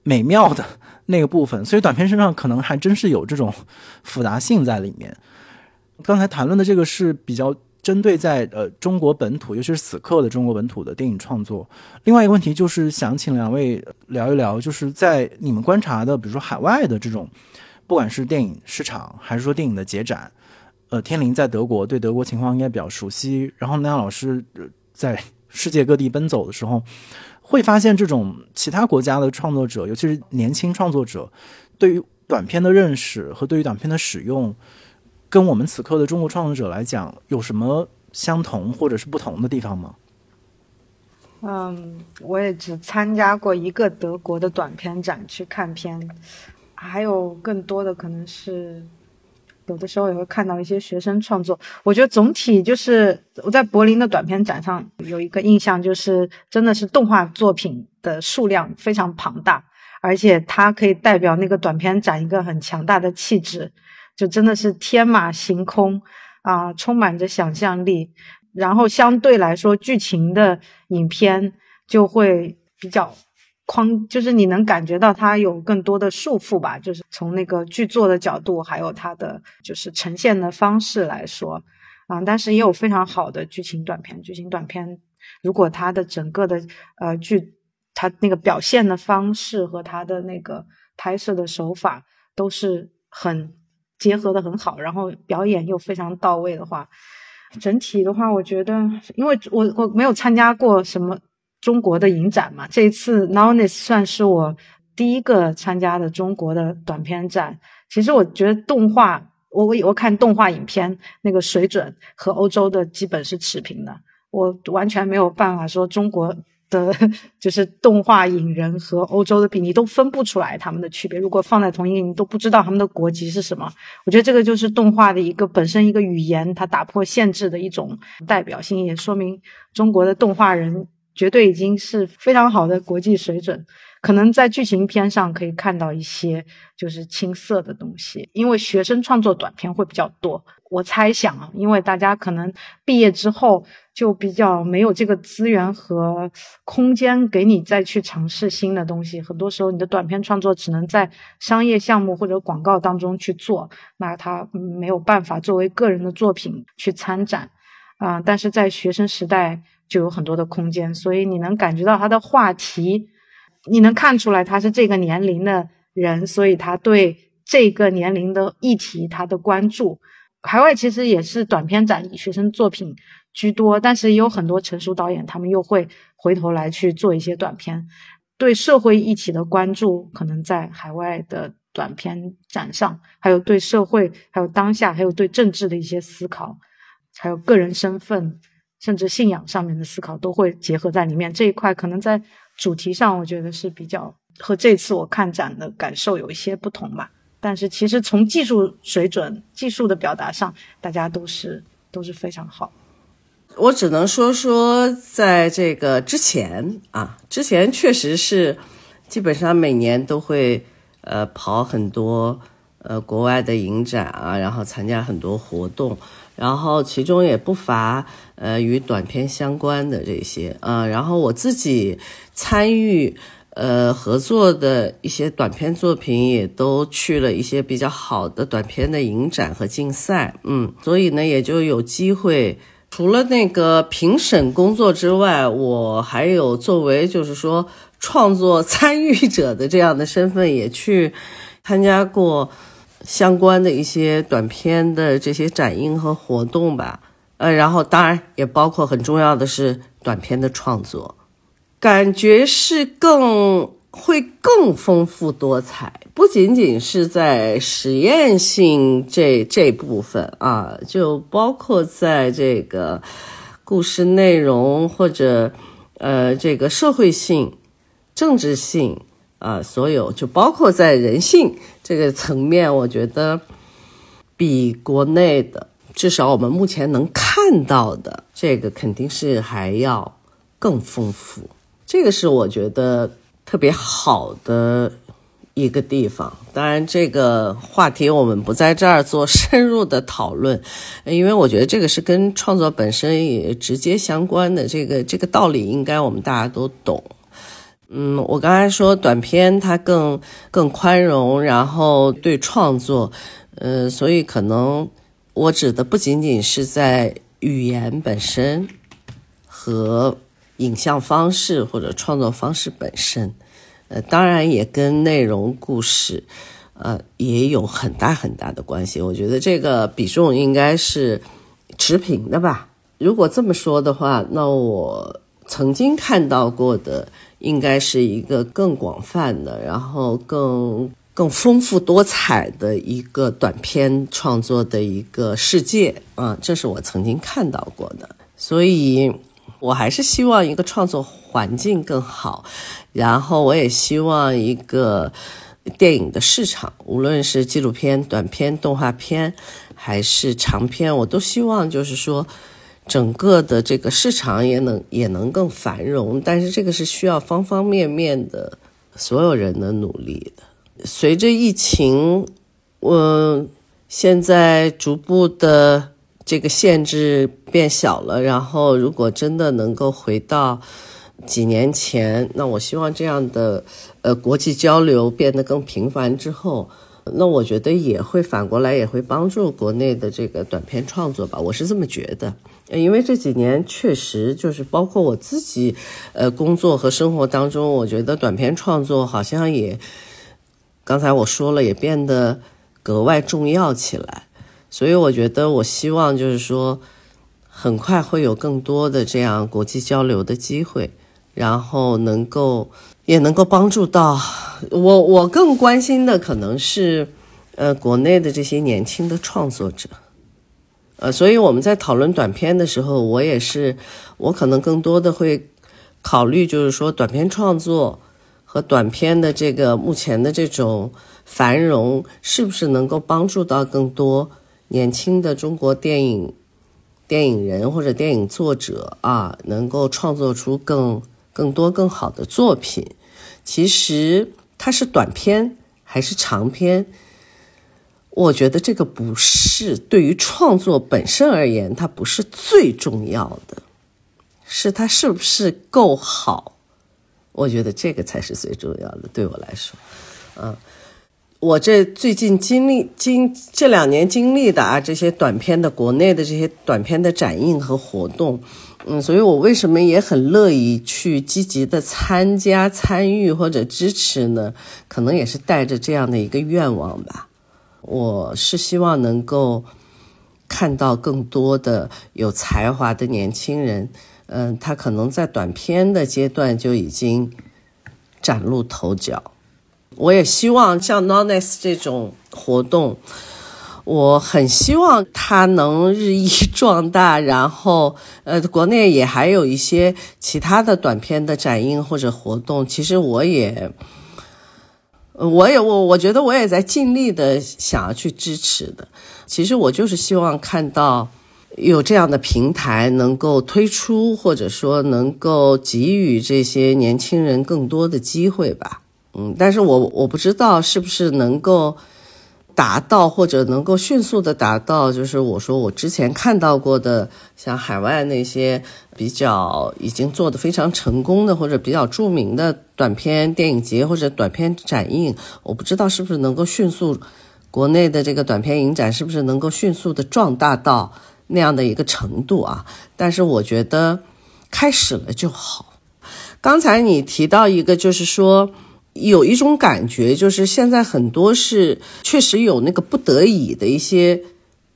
美妙的那个部分，所以短片身上可能还真是有这种复杂性在里面。刚才谈论的这个是比较。针对在呃中国本土，尤其是此刻的中国本土的电影创作，另外一个问题就是想请两位聊一聊，就是在你们观察的，比如说海外的这种，不管是电影市场还是说电影的节展，呃，天灵在德国对德国情况应该比较熟悉，然后南阳老师在世界各地奔走的时候，会发现这种其他国家的创作者，尤其是年轻创作者，对于短片的认识和对于短片的使用。跟我们此刻的中国创作者来讲，有什么相同或者是不同的地方吗？嗯，我也只参加过一个德国的短片展去看片，还有更多的可能是有的时候也会看到一些学生创作。我觉得总体就是我在柏林的短片展上有一个印象，就是真的是动画作品的数量非常庞大，而且它可以代表那个短片展一个很强大的气质。就真的是天马行空啊，充满着想象力。然后相对来说，剧情的影片就会比较框，就是你能感觉到它有更多的束缚吧。就是从那个剧作的角度，还有它的就是呈现的方式来说啊。但是也有非常好的剧情短片。剧情短片如果它的整个的呃剧，它那个表现的方式和它的那个拍摄的手法。都是很结合的很好，然后表演又非常到位的话，整体的话，我觉得，因为我我没有参加过什么中国的影展嘛，这一次 Nowness 算是我第一个参加的中国的短片展。其实我觉得动画，我我我看动画影片那个水准和欧洲的基本是持平的，我完全没有办法说中国。的就是动画影人和欧洲的比，你都分不出来他们的区别。如果放在同一个，你都不知道他们的国籍是什么。我觉得这个就是动画的一个本身一个语言，它打破限制的一种代表性，也说明中国的动画人绝对已经是非常好的国际水准。可能在剧情片上可以看到一些就是青涩的东西，因为学生创作短片会比较多。我猜想啊，因为大家可能毕业之后就比较没有这个资源和空间给你再去尝试新的东西。很多时候，你的短片创作只能在商业项目或者广告当中去做，那他没有办法作为个人的作品去参展啊。但是在学生时代就有很多的空间，所以你能感觉到他的话题，你能看出来他是这个年龄的人，所以他对这个年龄的议题他的关注。海外其实也是短片展，以学生作品居多，但是也有很多成熟导演，他们又会回头来去做一些短片。对社会议题的关注，可能在海外的短片展上，还有对社会、还有当下、还有对政治的一些思考，还有个人身份，甚至信仰上面的思考，都会结合在里面。这一块可能在主题上，我觉得是比较和这次我看展的感受有一些不同吧。但是其实从技术水准、技术的表达上，大家都是都是非常好。我只能说说，在这个之前啊，之前确实是基本上每年都会呃跑很多呃国外的影展啊，然后参加很多活动，然后其中也不乏呃与短片相关的这些啊，然后我自己参与。呃，合作的一些短片作品也都去了一些比较好的短片的影展和竞赛，嗯，所以呢，也就有机会。除了那个评审工作之外，我还有作为就是说创作参与者的这样的身份，也去参加过相关的一些短片的这些展映和活动吧。呃，然后当然也包括很重要的是短片的创作。感觉是更会更丰富多彩，不仅仅是在实验性这这部分啊，就包括在这个故事内容或者呃这个社会性、政治性啊，所有就包括在人性这个层面，我觉得比国内的至少我们目前能看到的这个肯定是还要更丰富。这个是我觉得特别好的一个地方。当然，这个话题我们不在这儿做深入的讨论，因为我觉得这个是跟创作本身也直接相关的。这个这个道理应该我们大家都懂。嗯，我刚才说短片它更更宽容，然后对创作，呃，所以可能我指的不仅仅是在语言本身和。影像方式或者创作方式本身，呃，当然也跟内容故事，呃，也有很大很大的关系。我觉得这个比重应该是持平的吧。如果这么说的话，那我曾经看到过的，应该是一个更广泛的，然后更更丰富多彩的一个短片创作的一个世界啊，这是我曾经看到过的，所以。我还是希望一个创作环境更好，然后我也希望一个电影的市场，无论是纪录片、短片、动画片，还是长片，我都希望就是说，整个的这个市场也能也能更繁荣。但是这个是需要方方面面的所有人的努力的。随着疫情，我现在逐步的。这个限制变小了，然后如果真的能够回到几年前，那我希望这样的呃国际交流变得更频繁之后，那我觉得也会反过来也会帮助国内的这个短片创作吧，我是这么觉得。因为这几年确实就是包括我自己呃工作和生活当中，我觉得短片创作好像也刚才我说了，也变得格外重要起来。所以我觉得，我希望就是说，很快会有更多的这样国际交流的机会，然后能够也能够帮助到我。我更关心的可能是，呃，国内的这些年轻的创作者。呃，所以我们在讨论短片的时候，我也是，我可能更多的会考虑，就是说短片创作。和短片的这个目前的这种繁荣，是不是能够帮助到更多年轻的中国电影电影人或者电影作者啊，能够创作出更更多更好的作品？其实它是短片还是长片？我觉得这个不是对于创作本身而言，它不是最重要的，是它是不是够好。我觉得这个才是最重要的，对我来说，嗯，我这最近经历经这两年经历的啊，这些短片的国内的这些短片的展映和活动，嗯，所以我为什么也很乐意去积极的参加、参与或者支持呢？可能也是带着这样的一个愿望吧。我是希望能够看到更多的有才华的年轻人。嗯，他可能在短片的阶段就已经崭露头角。我也希望像 Noness 这种活动，我很希望它能日益壮大。然后，呃，国内也还有一些其他的短片的展映或者活动。其实我也，我也我我觉得我也在尽力的想要去支持的。其实我就是希望看到。有这样的平台能够推出，或者说能够给予这些年轻人更多的机会吧。嗯，但是我我不知道是不是能够达到，或者能够迅速的达到，就是我说我之前看到过的，像海外那些比较已经做的非常成功的，或者比较著名的短片电影节或者短片展映，我不知道是不是能够迅速，国内的这个短片影展是不是能够迅速的壮大到。那样的一个程度啊，但是我觉得开始了就好。刚才你提到一个，就是说有一种感觉，就是现在很多是确实有那个不得已的一些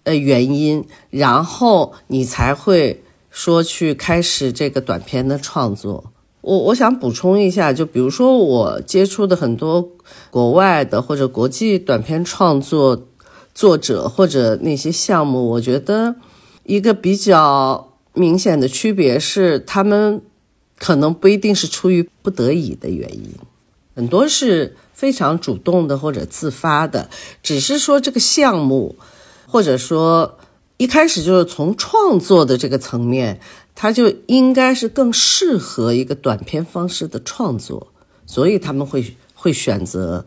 呃原因，然后你才会说去开始这个短片的创作。我我想补充一下，就比如说我接触的很多国外的或者国际短片创作作者或者那些项目，我觉得。一个比较明显的区别是，他们可能不一定是出于不得已的原因，很多是非常主动的或者自发的，只是说这个项目，或者说一开始就是从创作的这个层面，它就应该是更适合一个短片方式的创作，所以他们会会选择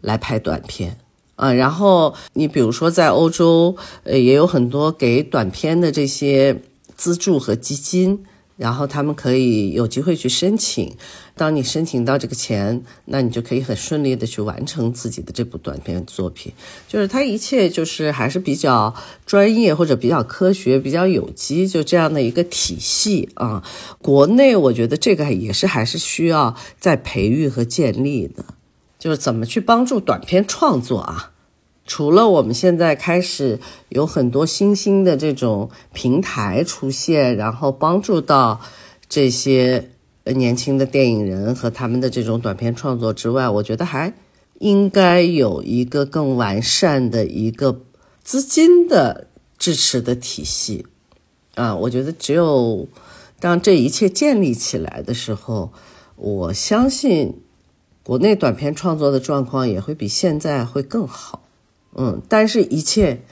来拍短片。啊，然后你比如说在欧洲，呃，也有很多给短片的这些资助和基金，然后他们可以有机会去申请。当你申请到这个钱，那你就可以很顺利的去完成自己的这部短片作品。就是它一切就是还是比较专业或者比较科学、比较有机，就这样的一个体系啊。国内我觉得这个也是还是需要再培育和建立的，就是怎么去帮助短片创作啊。除了我们现在开始有很多新兴的这种平台出现，然后帮助到这些年轻的电影人和他们的这种短片创作之外，我觉得还应该有一个更完善的一个资金的支持的体系啊！我觉得只有当这一切建立起来的时候，我相信国内短片创作的状况也会比现在会更好。嗯，但是一切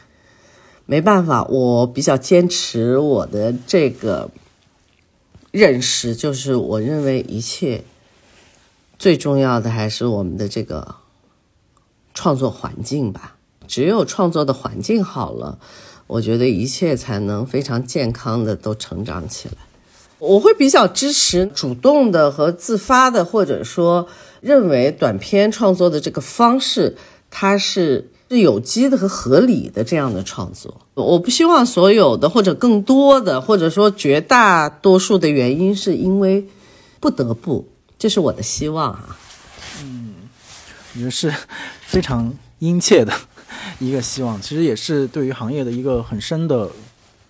没办法，我比较坚持我的这个认识，就是我认为一切最重要的还是我们的这个创作环境吧。只有创作的环境好了，我觉得一切才能非常健康的都成长起来。我会比较支持主动的和自发的，或者说认为短片创作的这个方式，它是。是有机的和合理的这样的创作，我不希望所有的或者更多的或者说绝大多数的原因是因为不得不，这是我的希望啊。嗯，我觉得是非常殷切的一个希望，其实也是对于行业的一个很深的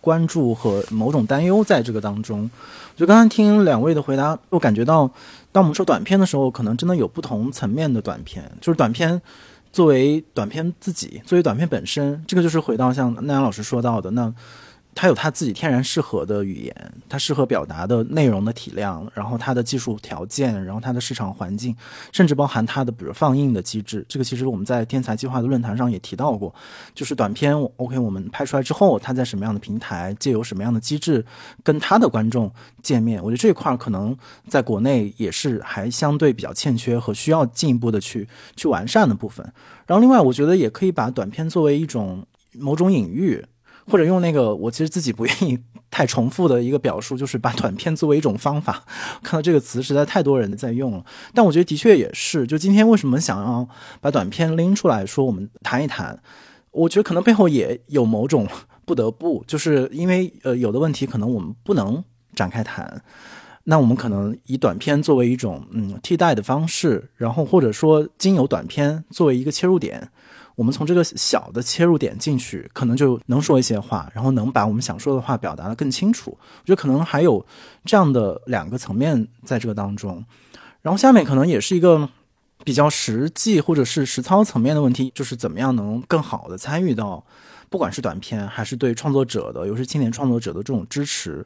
关注和某种担忧在这个当中。就刚刚听两位的回答，我感觉到，当我们说短片的时候，可能真的有不同层面的短片，就是短片作为短片自己，作为短片本身，这个就是回到像奈阳老师说到的那。它有它自己天然适合的语言，它适合表达的内容的体量，然后它的技术条件，然后它的市场环境，甚至包含它的比如放映的机制。这个其实我们在天才计划的论坛上也提到过，就是短片 OK，我们拍出来之后，它在什么样的平台，借由什么样的机制跟它的观众见面。我觉得这一块可能在国内也是还相对比较欠缺和需要进一步的去去完善的部分。然后另外，我觉得也可以把短片作为一种某种隐喻。或者用那个我其实自己不愿意 太重复的一个表述，就是把短片作为一种方法。看到这个词实在太多人在用了，但我觉得的确也是。就今天为什么想要把短片拎出来说，我们谈一谈？我觉得可能背后也有某种 不得不，就是因为呃有的问题可能我们不能展开谈，那我们可能以短片作为一种嗯替代的方式，然后或者说经由短片作为一个切入点。我们从这个小的切入点进去，可能就能说一些话，然后能把我们想说的话表达的更清楚。我觉得可能还有这样的两个层面在这个当中。然后下面可能也是一个比较实际或者是实操层面的问题，就是怎么样能更好的参与到不管是短片还是对创作者的，尤其是青年创作者的这种支持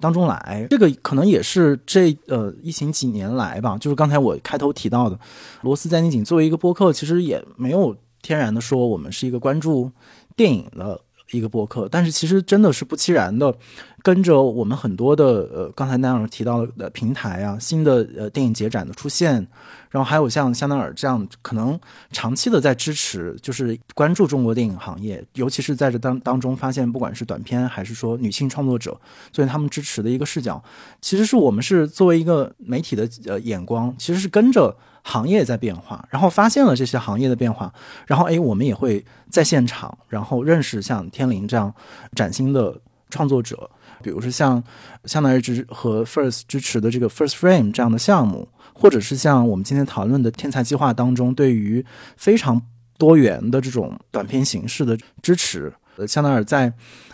当中来。这个可能也是这呃疫情几年来吧，就是刚才我开头提到的，罗斯在内景作为一个播客，其实也没有。天然的说，我们是一个关注电影的一个播客，但是其实真的是不期然的，跟着我们很多的呃，刚才那样提到的平台啊，新的呃电影节展的出现，然后还有像香奈儿这样可能长期的在支持，就是关注中国电影行业，尤其是在这当当中发现，不管是短片还是说女性创作者，作为他们支持的一个视角，其实是我们是作为一个媒体的呃眼光，其实是跟着。行业在变化，然后发现了这些行业的变化，然后哎，我们也会在现场，然后认识像天灵这样崭新的创作者，比如说像相当于支和 First 支持的这个 First Frame 这样的项目，或者是像我们今天讨论的天才计划当中，对于非常多元的这种短片形式的支持，呃，香奈儿在。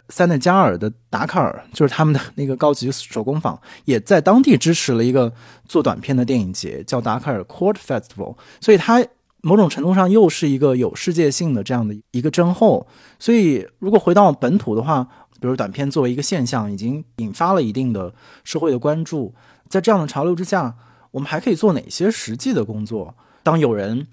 塞内加尔的达喀尔就是他们的那个高级手工坊，也在当地支持了一个做短片的电影节，叫达喀尔 Court Festival。所以它某种程度上又是一个有世界性的这样的一个征候。所以如果回到本土的话，比如短片作为一个现象，已经引发了一定的社会的关注。在这样的潮流之下，我们还可以做哪些实际的工作？当有人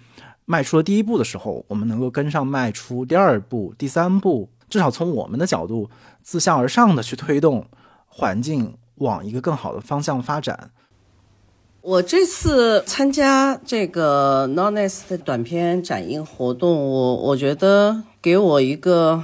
迈出了第一步的时候，我们能够跟上迈出第二步、第三步。至少从我们的角度，自下而上的去推动环境往一个更好的方向发展。我这次参加这个 Nonest 的短片展映活动，我我觉得给我一个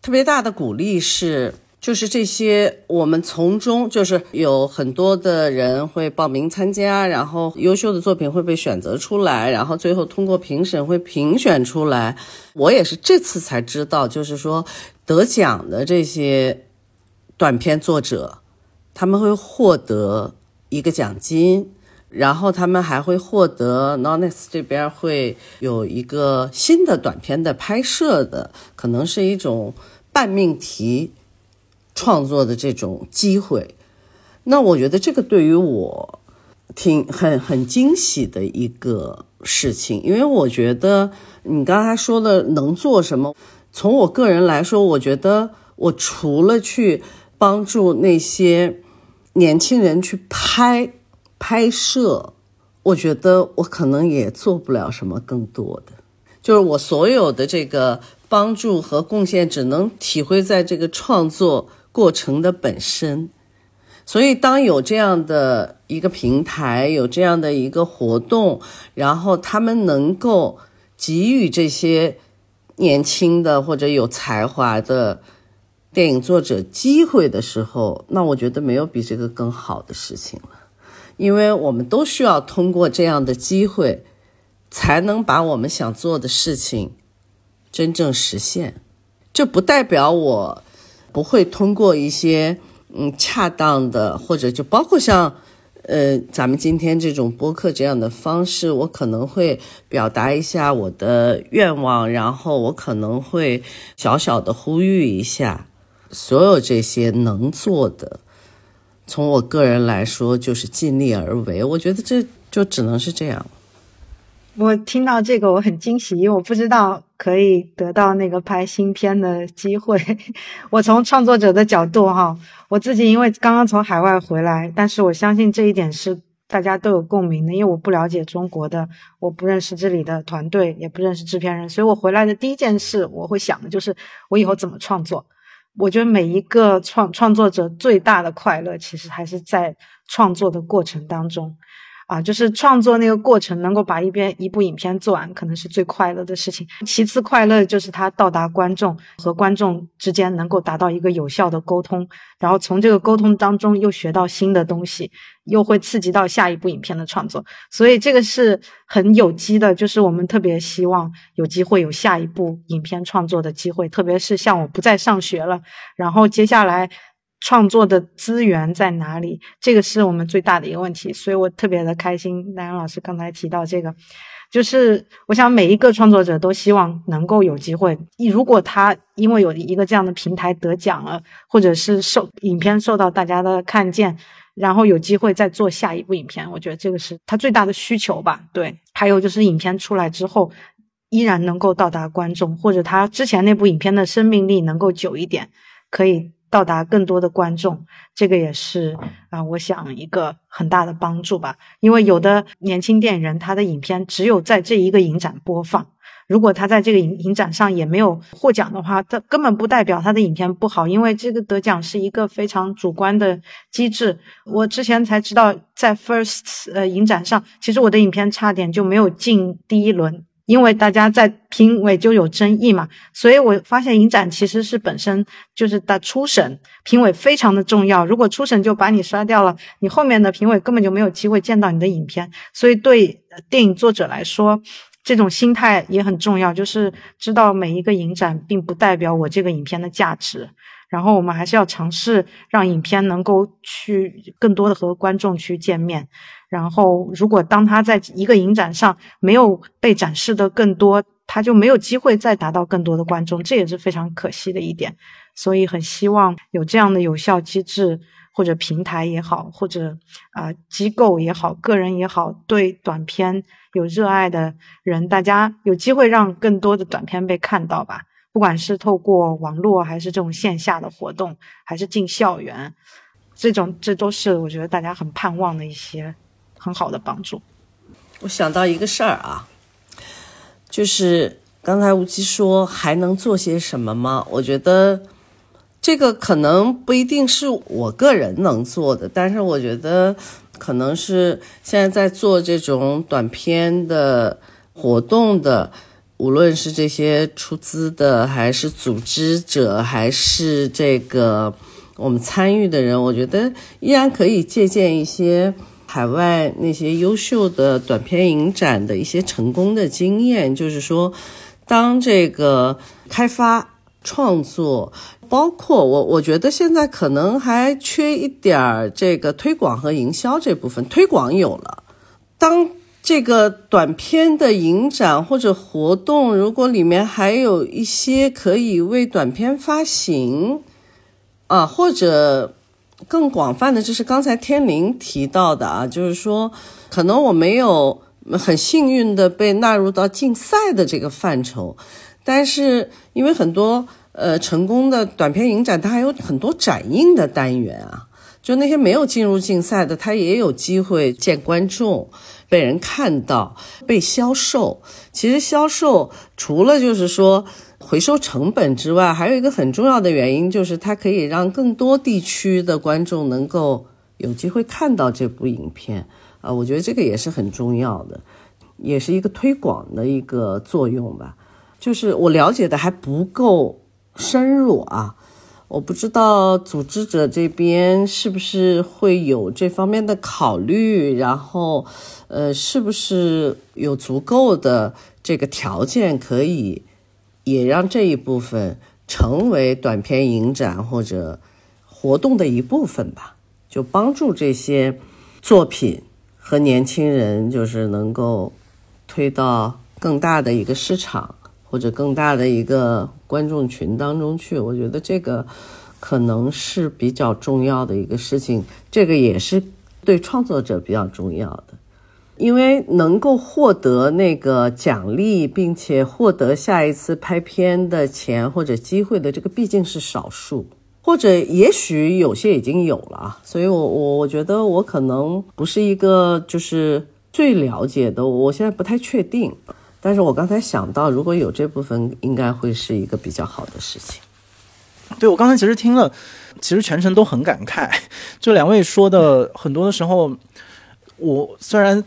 特别大的鼓励是。就是这些，我们从中就是有很多的人会报名参加，然后优秀的作品会被选择出来，然后最后通过评审会评选出来。我也是这次才知道，就是说得奖的这些短片作者，他们会获得一个奖金，然后他们还会获得 Nonis 这边会有一个新的短片的拍摄的，可能是一种半命题。创作的这种机会，那我觉得这个对于我挺很很惊喜的一个事情，因为我觉得你刚才说的能做什么，从我个人来说，我觉得我除了去帮助那些年轻人去拍拍摄，我觉得我可能也做不了什么更多的，就是我所有的这个帮助和贡献，只能体会在这个创作。过程的本身，所以当有这样的一个平台，有这样的一个活动，然后他们能够给予这些年轻的或者有才华的电影作者机会的时候，那我觉得没有比这个更好的事情了，因为我们都需要通过这样的机会，才能把我们想做的事情真正实现。这不代表我。不会通过一些嗯恰当的，或者就包括像呃，咱们今天这种播客这样的方式，我可能会表达一下我的愿望，然后我可能会小小的呼吁一下，所有这些能做的，从我个人来说就是尽力而为。我觉得这就只能是这样。我听到这个我很惊喜，因为我不知道可以得到那个拍新片的机会。我从创作者的角度哈，我自己因为刚刚从海外回来，但是我相信这一点是大家都有共鸣的，因为我不了解中国的，我不认识这里的团队，也不认识制片人，所以我回来的第一件事我会想的就是我以后怎么创作。我觉得每一个创创作者最大的快乐，其实还是在创作的过程当中。啊，就是创作那个过程，能够把一边一部影片做完，可能是最快乐的事情。其次，快乐就是它到达观众和观众之间能够达到一个有效的沟通，然后从这个沟通当中又学到新的东西，又会刺激到下一部影片的创作。所以这个是很有机的，就是我们特别希望有机会有下一部影片创作的机会，特别是像我不再上学了，然后接下来。创作的资源在哪里？这个是我们最大的一个问题，所以我特别的开心。南阳老师刚才提到这个，就是我想每一个创作者都希望能够有机会，如果他因为有一个这样的平台得奖了，或者是受影片受到大家的看见，然后有机会再做下一部影片，我觉得这个是他最大的需求吧。对，还有就是影片出来之后，依然能够到达观众，或者他之前那部影片的生命力能够久一点，可以。到达更多的观众，这个也是啊，我想一个很大的帮助吧。因为有的年轻电影人，他的影片只有在这一个影展播放，如果他在这个影影展上也没有获奖的话，他根本不代表他的影片不好，因为这个得奖是一个非常主观的机制。我之前才知道，在 First 呃影展上，其实我的影片差点就没有进第一轮。因为大家在评委就有争议嘛，所以我发现影展其实是本身就是的初审评委非常的重要。如果初审就把你刷掉了，你后面的评委根本就没有机会见到你的影片。所以对电影作者来说，这种心态也很重要，就是知道每一个影展并不代表我这个影片的价值。然后我们还是要尝试让影片能够去更多的和观众去见面。然后，如果当他在一个影展上没有被展示的更多，他就没有机会再达到更多的观众，这也是非常可惜的一点。所以，很希望有这样的有效机制，或者平台也好，或者啊机构也好，个人也好，对短片有热爱的人，大家有机会让更多的短片被看到吧。不管是透过网络，还是这种线下的活动，还是进校园，这种这都是我觉得大家很盼望的一些。很好的帮助。我想到一个事儿啊，就是刚才吴奇说还能做些什么吗？我觉得这个可能不一定是我个人能做的，但是我觉得可能是现在在做这种短片的活动的，无论是这些出资的，还是组织者，还是这个我们参与的人，我觉得依然可以借鉴一些。海外那些优秀的短片影展的一些成功的经验，就是说，当这个开发创作，包括我，我觉得现在可能还缺一点儿这个推广和营销这部分。推广有了，当这个短片的影展或者活动，如果里面还有一些可以为短片发行，啊，或者。更广泛的，就是刚才天灵提到的啊，就是说，可能我没有很幸运的被纳入到竞赛的这个范畴，但是因为很多呃成功的短片影展，它还有很多展映的单元啊，就那些没有进入竞赛的，它也有机会见观众，被人看到，被销售。其实销售除了就是说。回收成本之外，还有一个很重要的原因，就是它可以让更多地区的观众能够有机会看到这部影片啊，我觉得这个也是很重要的，也是一个推广的一个作用吧。就是我了解的还不够深入啊，我不知道组织者这边是不是会有这方面的考虑，然后，呃，是不是有足够的这个条件可以。也让这一部分成为短片影展或者活动的一部分吧，就帮助这些作品和年轻人就是能够推到更大的一个市场或者更大的一个观众群当中去。我觉得这个可能是比较重要的一个事情，这个也是对创作者比较重要的。因为能够获得那个奖励，并且获得下一次拍片的钱或者机会的，这个毕竟是少数，或者也许有些已经有了。所以，我我我觉得我可能不是一个就是最了解的，我现在不太确定。但是我刚才想到，如果有这部分，应该会是一个比较好的事情。对我刚才其实听了，其实全程都很感慨，就两位说的很多的时候。我虽然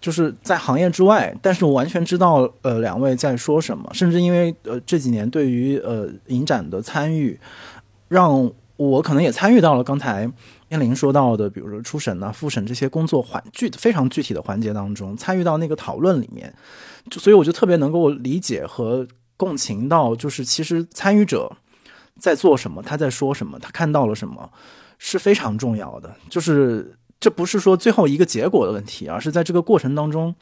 就是在行业之外，但是我完全知道呃两位在说什么，甚至因为呃这几年对于呃影展的参与，让我可能也参与到了刚才燕玲说到的，比如说初审啊、复审这些工作环具非常具体的环节当中，参与到那个讨论里面，就所以我就特别能够理解和共情到，就是其实参与者在做什么，他在说什么，他看到了什么是非常重要的，就是。这不是说最后一个结果的问题，而是在这个过程当中。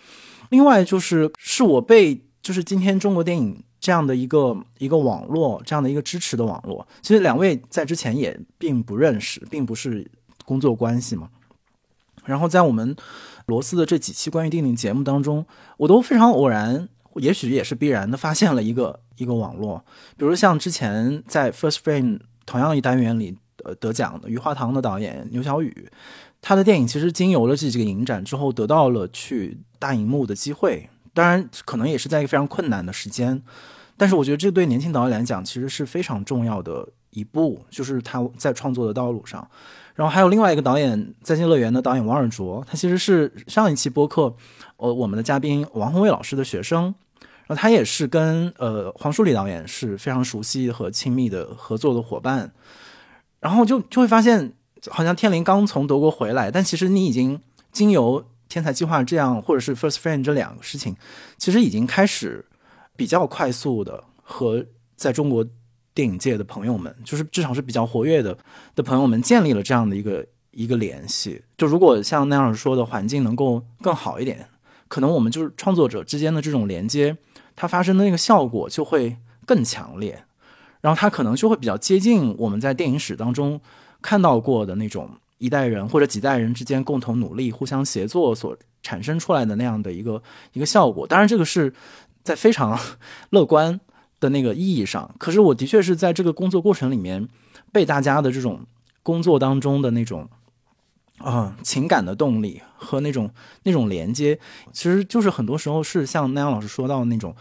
另外就是，是我被就是今天中国电影这样的一个一个网络，这样的一个支持的网络。其实两位在之前也并不认识，并不是工作关系嘛。然后在我们罗斯的这几期关于电影节目当中，我都非常偶然，也许也是必然的，发现了一个一个网络。比如像之前在 First Frame 同样一单元里呃得奖的《余华堂》的导演牛小雨。他的电影其实经由了这几个影展之后，得到了去大荧幕的机会。当然，可能也是在一个非常困难的时间。但是，我觉得这对年轻导演来讲，其实是非常重要的一步，就是他在创作的道路上。然后还有另外一个导演，《在线乐园》的导演王尔卓，他其实是上一期播客，呃，我们的嘉宾王宏伟老师的学生。然后他也是跟呃黄书礼导演是非常熟悉和亲密的合作的伙伴。然后就就会发现。好像天灵刚从德国回来，但其实你已经经由天才计划这样，或者是 First Frame 这两个事情，其实已经开始比较快速的和在中国电影界的朋友们，就是至少是比较活跃的的朋友们建立了这样的一个一个联系。就如果像那样说的环境能够更好一点，可能我们就是创作者之间的这种连接，它发生的那个效果就会更强烈，然后它可能就会比较接近我们在电影史当中。看到过的那种一代人或者几代人之间共同努力、互相协作所产生出来的那样的一个一个效果，当然这个是在非常乐观的那个意义上。可是我的确是在这个工作过程里面被大家的这种工作当中的那种啊情感的动力和那种那种连接，其实就是很多时候是像那样老师说到的那种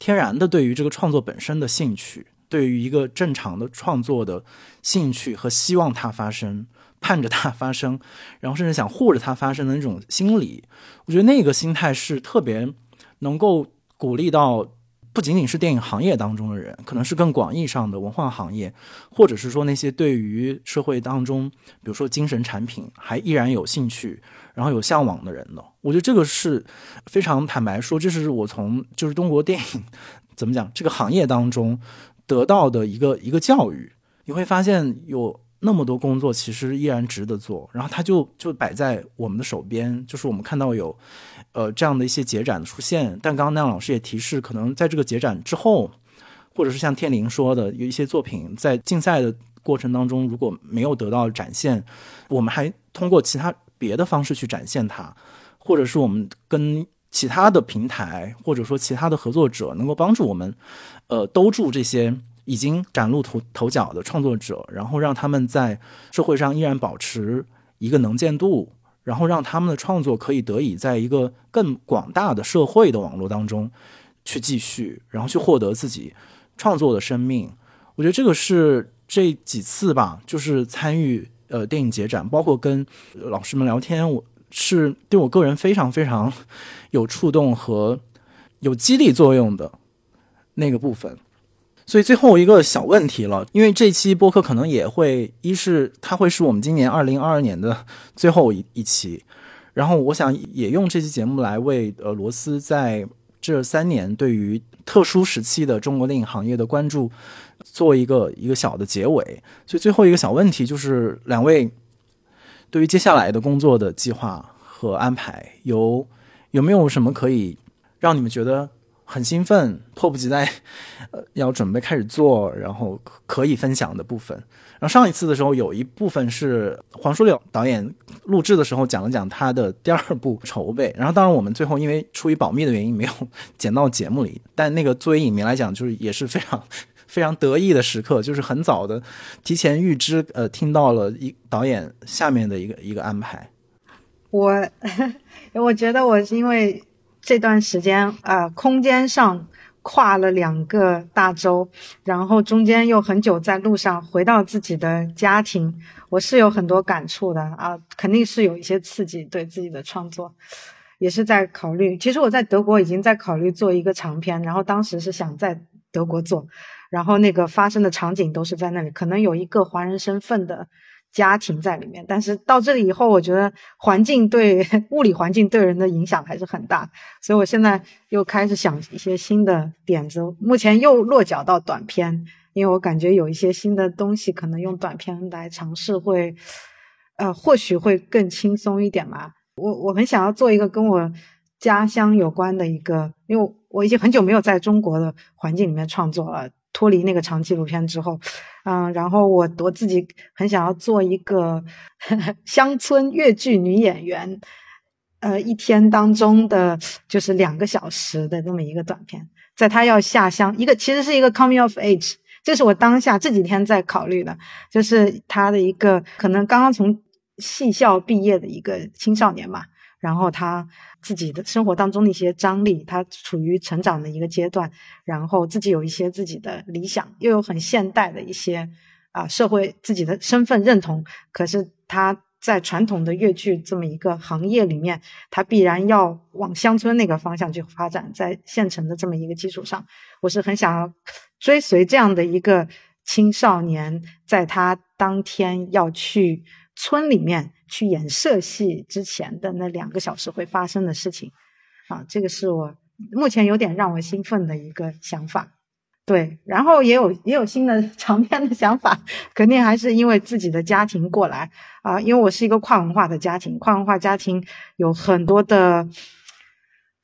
天然的对于这个创作本身的兴趣。对于一个正常的创作的兴趣和希望它发生，盼着它发生，然后甚至想护着它发生的那种心理，我觉得那个心态是特别能够鼓励到不仅仅是电影行业当中的人，可能是更广义上的文化行业，或者是说那些对于社会当中，比如说精神产品还依然有兴趣，然后有向往的人的。我觉得这个是非常坦白说，这是我从就是中国电影 怎么讲这个行业当中。得到的一个一个教育，你会发现有那么多工作其实依然值得做，然后它就就摆在我们的手边，就是我们看到有，呃这样的一些节展的出现。但刚刚那样老师也提示，可能在这个节展之后，或者是像天灵说的，有一些作品在竞赛的过程当中如果没有得到展现，我们还通过其他别的方式去展现它，或者是我们跟。其他的平台或者说其他的合作者能够帮助我们，呃，兜住这些已经崭露头头角的创作者，然后让他们在社会上依然保持一个能见度，然后让他们的创作可以得以在一个更广大的社会的网络当中去继续，然后去获得自己创作的生命。我觉得这个是这几次吧，就是参与呃电影节展，包括跟老师们聊天，我。是对我个人非常非常 有触动和有激励作用的那个部分，所以最后一个小问题了，因为这期播客可能也会，一是它会是我们今年二零二二年的 最后一一期，然后我想也用这期节目来为呃罗斯在这三年对于特殊时期的中国电影行业的关注做一个一个小的结尾，所以最后一个小问题就是两位。对于接下来的工作的计划和安排，有有没有什么可以让你们觉得很兴奋、迫不及待，呃，要准备开始做，然后可以分享的部分？然后上一次的时候，有一部分是黄书柳导演录制的时候讲了讲他的第二部筹备。然后当然我们最后因为出于保密的原因没有剪到节目里，但那个作为影迷来讲，就是也是非常非常得意的时刻，就是很早的提前预知，呃，听到了一导演下面的一个一个安排。我 我觉得我是因为这段时间啊，空间上。跨了两个大洲，然后中间又很久在路上，回到自己的家庭，我是有很多感触的啊，肯定是有一些刺激，对自己的创作，也是在考虑。其实我在德国已经在考虑做一个长片，然后当时是想在德国做，然后那个发生的场景都是在那里，可能有一个华人身份的。家庭在里面，但是到这里以后，我觉得环境对 物理环境对人的影响还是很大，所以我现在又开始想一些新的点子。目前又落脚到短片，因为我感觉有一些新的东西可能用短片来尝试会，呃，或许会更轻松一点吧。我我很想要做一个跟我家乡有关的一个，因为我已经很久没有在中国的环境里面创作了。脱离那个长纪录片之后，嗯，然后我我自己很想要做一个呵 呵乡村越剧女演员，呃，一天当中的就是两个小时的这么一个短片，在她要下乡，一个其实是一个 coming of age，这是我当下这几天在考虑的，就是她的一个可能刚刚从戏校毕业的一个青少年嘛。然后他自己的生活当中的一些张力，他处于成长的一个阶段，然后自己有一些自己的理想，又有很现代的一些啊社会自己的身份认同。可是他在传统的越剧这么一个行业里面，他必然要往乡村那个方向去发展，在县城的这么一个基础上，我是很想要追随这样的一个青少年，在他当天要去。村里面去演社戏之前的那两个小时会发生的事情，啊，这个是我目前有点让我兴奋的一个想法。对，然后也有也有新的 长篇的想法，肯定还是因为自己的家庭过来啊，因为我是一个跨文化的家庭，跨文化家庭有很多的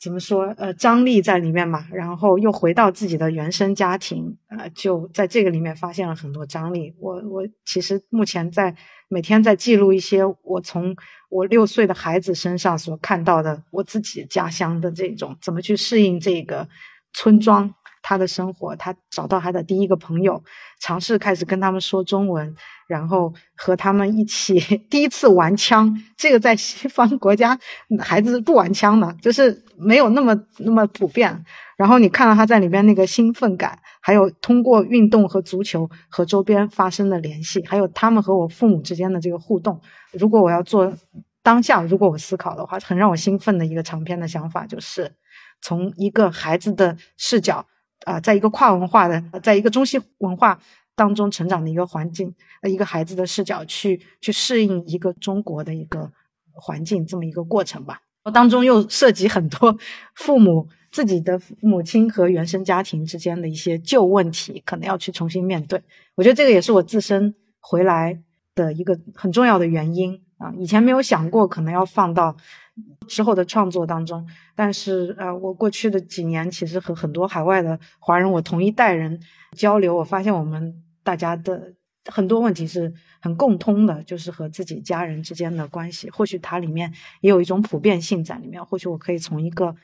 怎么说呃张力在里面嘛，然后又回到自己的原生家庭啊，就在这个里面发现了很多张力。我我其实目前在。每天在记录一些我从我六岁的孩子身上所看到的我自己家乡的这种怎么去适应这个村庄他的生活，他找到他的第一个朋友，尝试开始跟他们说中文，然后和他们一起 第一次玩枪。这个在西方国家孩子不玩枪的，就是没有那么那么普遍。然后你看到他在里边那个兴奋感，还有通过运动和足球和周边发生的联系，还有他们和我父母之间的这个互动。如果我要做当下，如果我思考的话，很让我兴奋的一个长篇的想法，就是从一个孩子的视角，啊，在一个跨文化的，在一个中西文化当中成长的一个环境，呃，一个孩子的视角去去适应一个中国的一个环境这么一个过程吧。当中又涉及很多父母。自己的母亲和原生家庭之间的一些旧问题，可能要去重新面对。我觉得这个也是我自身回来的一个很重要的原因啊。以前没有想过可能要放到之后的创作当中，但是呃，我过去的几年其实和很多海外的华人，我同一代人交流，我发现我们大家的很多问题是很共通的，就是和自己家人之间的关系。或许它里面也有一种普遍性在里面。或许我可以从一个。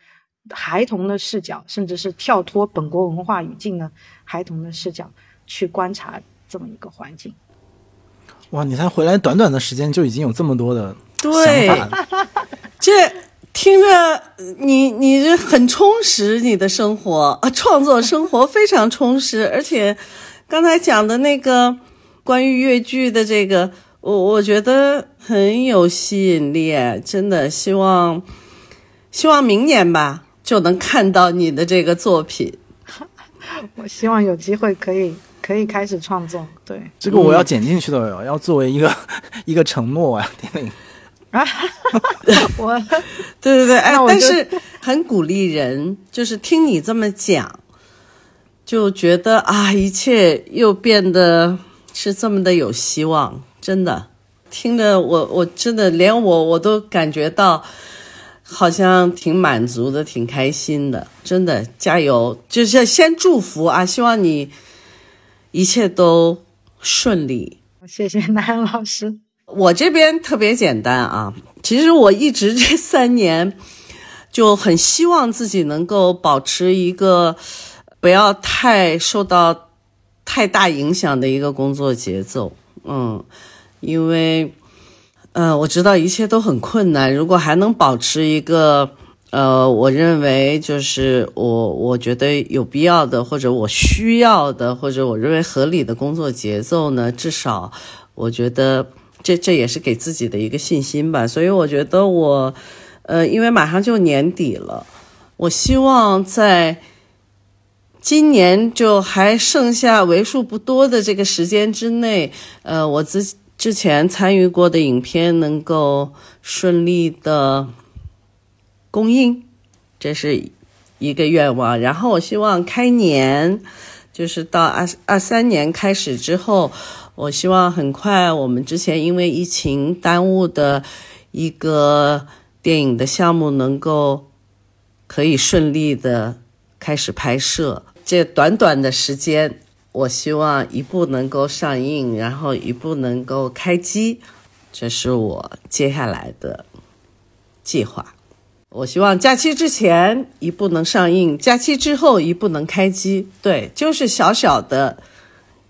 孩童的视角，甚至是跳脱本国文化语境的孩童的视角去观察这么一个环境。哇，你才回来短短的时间就已经有这么多的对，这听着你你这很充实，你的生活啊，创作生活非常充实，而且刚才讲的那个关于越剧的这个，我我觉得很有吸引力，真的希望希望明年吧。就能看到你的这个作品，我希望有机会可以可以开始创作。对，这个我要剪进去的哟，要作为一个 一个承诺啊，丁玲。啊，我，对对对，哎，但是很鼓励人，就是听你这么讲，就觉得啊，一切又变得是这么的有希望，真的。听着我我真的连我我都感觉到。好像挺满足的，挺开心的，真的加油！就是先祝福啊，希望你一切都顺利。谢谢南阳老师。我这边特别简单啊，其实我一直这三年就很希望自己能够保持一个不要太受到太大影响的一个工作节奏。嗯，因为。嗯，我知道一切都很困难。如果还能保持一个，呃，我认为就是我我觉得有必要的，或者我需要的，或者我认为合理的工作节奏呢，至少我觉得这这也是给自己的一个信心吧。所以我觉得我，呃，因为马上就年底了，我希望在今年就还剩下为数不多的这个时间之内，呃，我之。之前参与过的影片能够顺利的公映，这是一个愿望。然后我希望开年，就是到二二三年开始之后，我希望很快我们之前因为疫情耽误的一个电影的项目能够可以顺利的开始拍摄。这短短的时间。我希望一部能够上映，然后一部能够开机，这是我接下来的计划。我希望假期之前一部能上映，假期之后一部能开机。对，就是小小的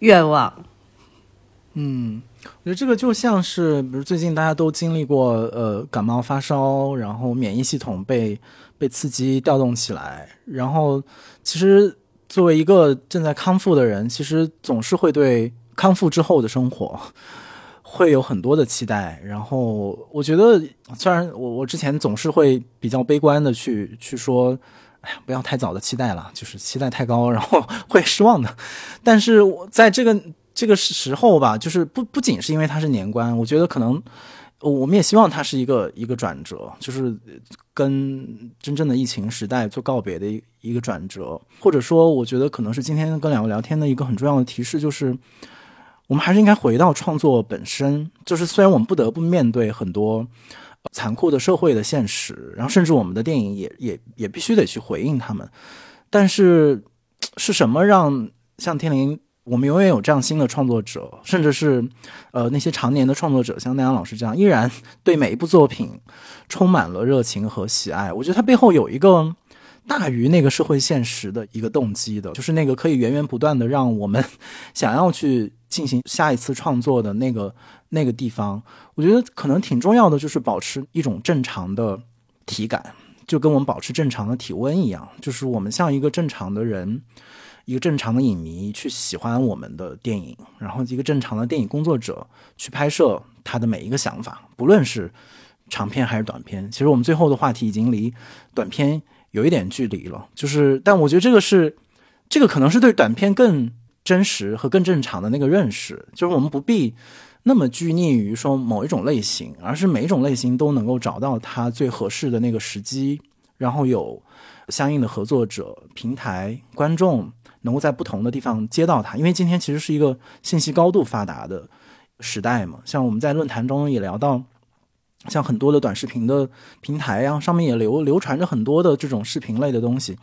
愿望。嗯，我觉得这个就像是，比如最近大家都经历过呃感冒发烧，然后免疫系统被被刺激调动起来，然后其实。作为一个正在康复的人，其实总是会对康复之后的生活 会有很多的期待。然后，我觉得虽然我我之前总是会比较悲观的去去说，哎呀，不要太早的期待了，就是期待太高，然后会失望的。但是我在这个这个时候吧，就是不不仅是因为它是年关，我觉得可能。我们也希望它是一个一个转折，就是跟真正的疫情时代做告别的一个转折，或者说，我觉得可能是今天跟两位聊天的一个很重要的提示，就是我们还是应该回到创作本身。就是虽然我们不得不面对很多残酷的社会的现实，然后甚至我们的电影也也也必须得去回应他们，但是是什么让像天灵？我们永远有这样新的创作者，甚至是，呃，那些常年的创作者，像奈阳老师这样，依然对每一部作品充满了热情和喜爱。我觉得他背后有一个大于那个社会现实的一个动机的，就是那个可以源源不断的让我们想要去进行下一次创作的那个那个地方。我觉得可能挺重要的，就是保持一种正常的体感，就跟我们保持正常的体温一样，就是我们像一个正常的人。一个正常的影迷去喜欢我们的电影，然后一个正常的电影工作者去拍摄他的每一个想法，不论是长片还是短片。其实我们最后的话题已经离短片有一点距离了，就是，但我觉得这个是，这个可能是对短片更真实和更正常的那个认识，就是我们不必那么拘泥于说某一种类型，而是每一种类型都能够找到它最合适的那个时机，然后有相应的合作者、平台、观众。能够在不同的地方接到它，因为今天其实是一个信息高度发达的时代嘛。像我们在论坛中也聊到，像很多的短视频的平台呀，上面也流流传着很多的这种视频类的东西，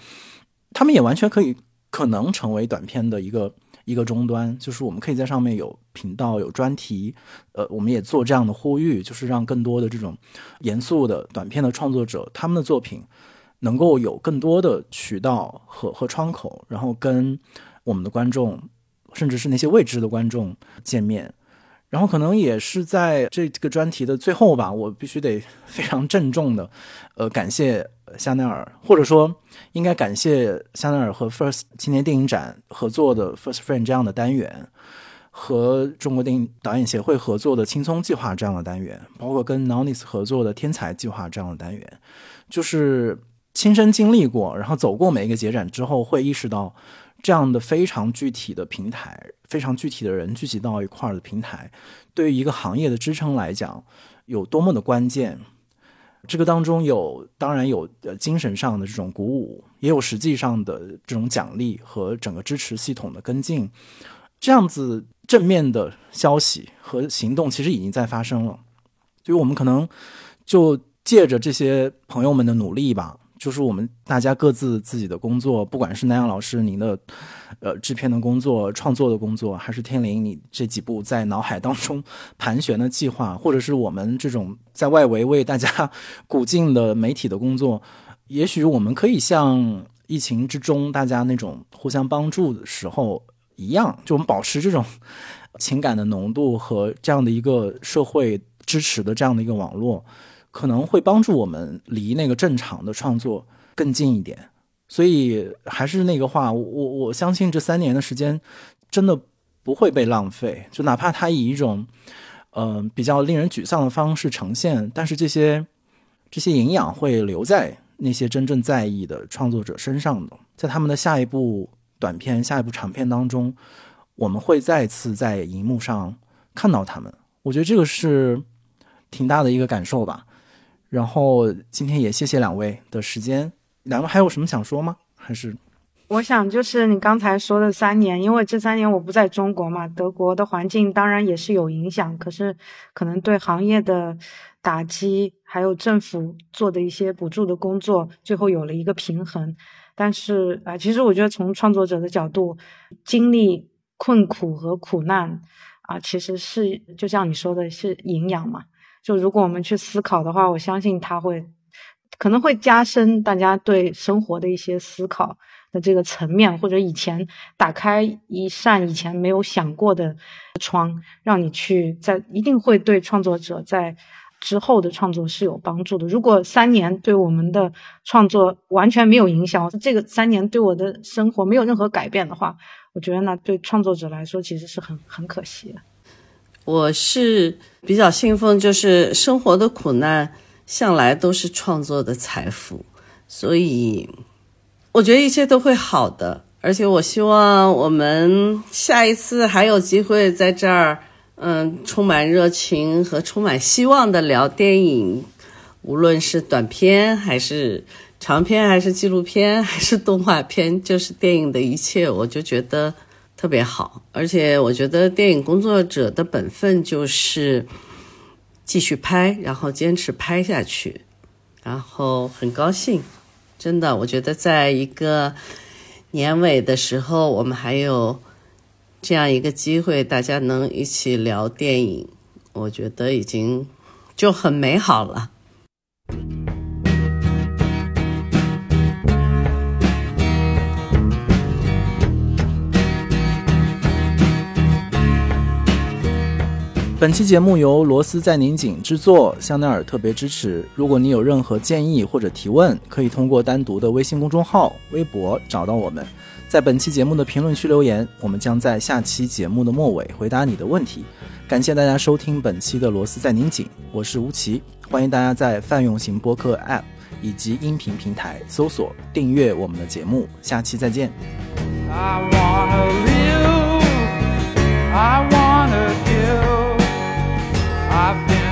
他们也完全可以可能成为短片的一个一个终端，就是我们可以在上面有频道、有专题，呃，我们也做这样的呼吁，就是让更多的这种严肃的短片的创作者，他们的作品。能够有更多的渠道和和窗口，然后跟我们的观众，甚至是那些未知的观众见面，然后可能也是在这个专题的最后吧，我必须得 非常郑重的，呃，感谢香奈儿，或者说应该感谢香奈儿和 First 青年电影展合作的 First Frame 这样的单元，和中国电影导演协会合作的青松计划这样的单元，包括跟 Nonis 合作的天才计划这样的单元，就是。亲身经历过，然后走过每一个节展之后，会意识到这样的非常具体的平台，非常具体的人聚集到一块儿的平台，对于一个行业的支撑来讲，有多么的关键。这个当中有当然有呃精神上的这种鼓舞，也有实际上的这种奖励和整个支持系统的跟进。这样子正面的消息和行动其实已经在发生了，所以我们可能就借着这些朋友们的努力吧，就是我们大家各自自己的工作，不管是南阳老师您的呃制片的工作、创作的工作，还是天灵你这几部在脑海当中盘旋的计划，或者是我们这种在外围为大家 鼓劲的媒体的工作，也许我们可以像疫情之中大家那种互相帮助的时候。一样，就我们保持这种情感的浓度和这样的一个社会支持的这样的一个网络，可能会帮助我们离那个正常的创作更近一点。所以还是那个话，我我相信这三年的时间真的不会被浪费。就哪怕它以一种嗯比较令人沮丧的方式呈现，但是这些这些营养会留在那些真正在意的创作者身上的，在他们的下一部。短片下一部长片当中，我们会再次在荧幕上看到他们。我觉得这个是挺大的一个感受吧。然后今天也谢谢两位的时间，两位还有什么想说吗？还是我想就是你刚才说的三年，因为这三年我不在中国嘛，德国的环境当然也是有影响，可是可能对行业的打击，还有政府做的一些补助的工作，最后有了一个平衡。但是啊，其实我觉得从创作者的角度，经历困苦和苦难啊，其实是就像你说的，是营养嘛。就如果我们去思考的话，我相信它会可能会加深大家对生活的一些思考的这个层面，或者以前打开一扇以前没有想过的窗，让你去在一定会对创作者在。之后的创作是有帮助的。如果三年对我们的创作完全没有影响，这个三年对我的生活没有任何改变的话，我觉得那对创作者来说其实是很很可惜的。我是比较信奉，就是生活的苦难向来都是创作的财富，所以我觉得一切都会好的。而且我希望我们下一次还有机会在这儿。嗯，充满热情和充满希望的聊电影，无论是短片还是长片，还是纪录片，还是动画片，就是电影的一切，我就觉得特别好。而且我觉得电影工作者的本分就是继续拍，然后坚持拍下去，然后很高兴，真的，我觉得在一个年尾的时候，我们还有。这样一个机会，大家能一起聊电影，我觉得已经就很美好了。本期节目由罗斯在拧紧制作，香奈儿特别支持。如果你有任何建议或者提问，可以通过单独的微信公众号、微博找到我们。在本期节目的评论区留言，我们将在下期节目的末尾回答你的问题。感谢大家收听本期的《罗斯在拧紧》，我是吴奇，欢迎大家在泛用型播客 App 以及音频平台搜索订阅我们的节目。下期再见。I wanna live I've been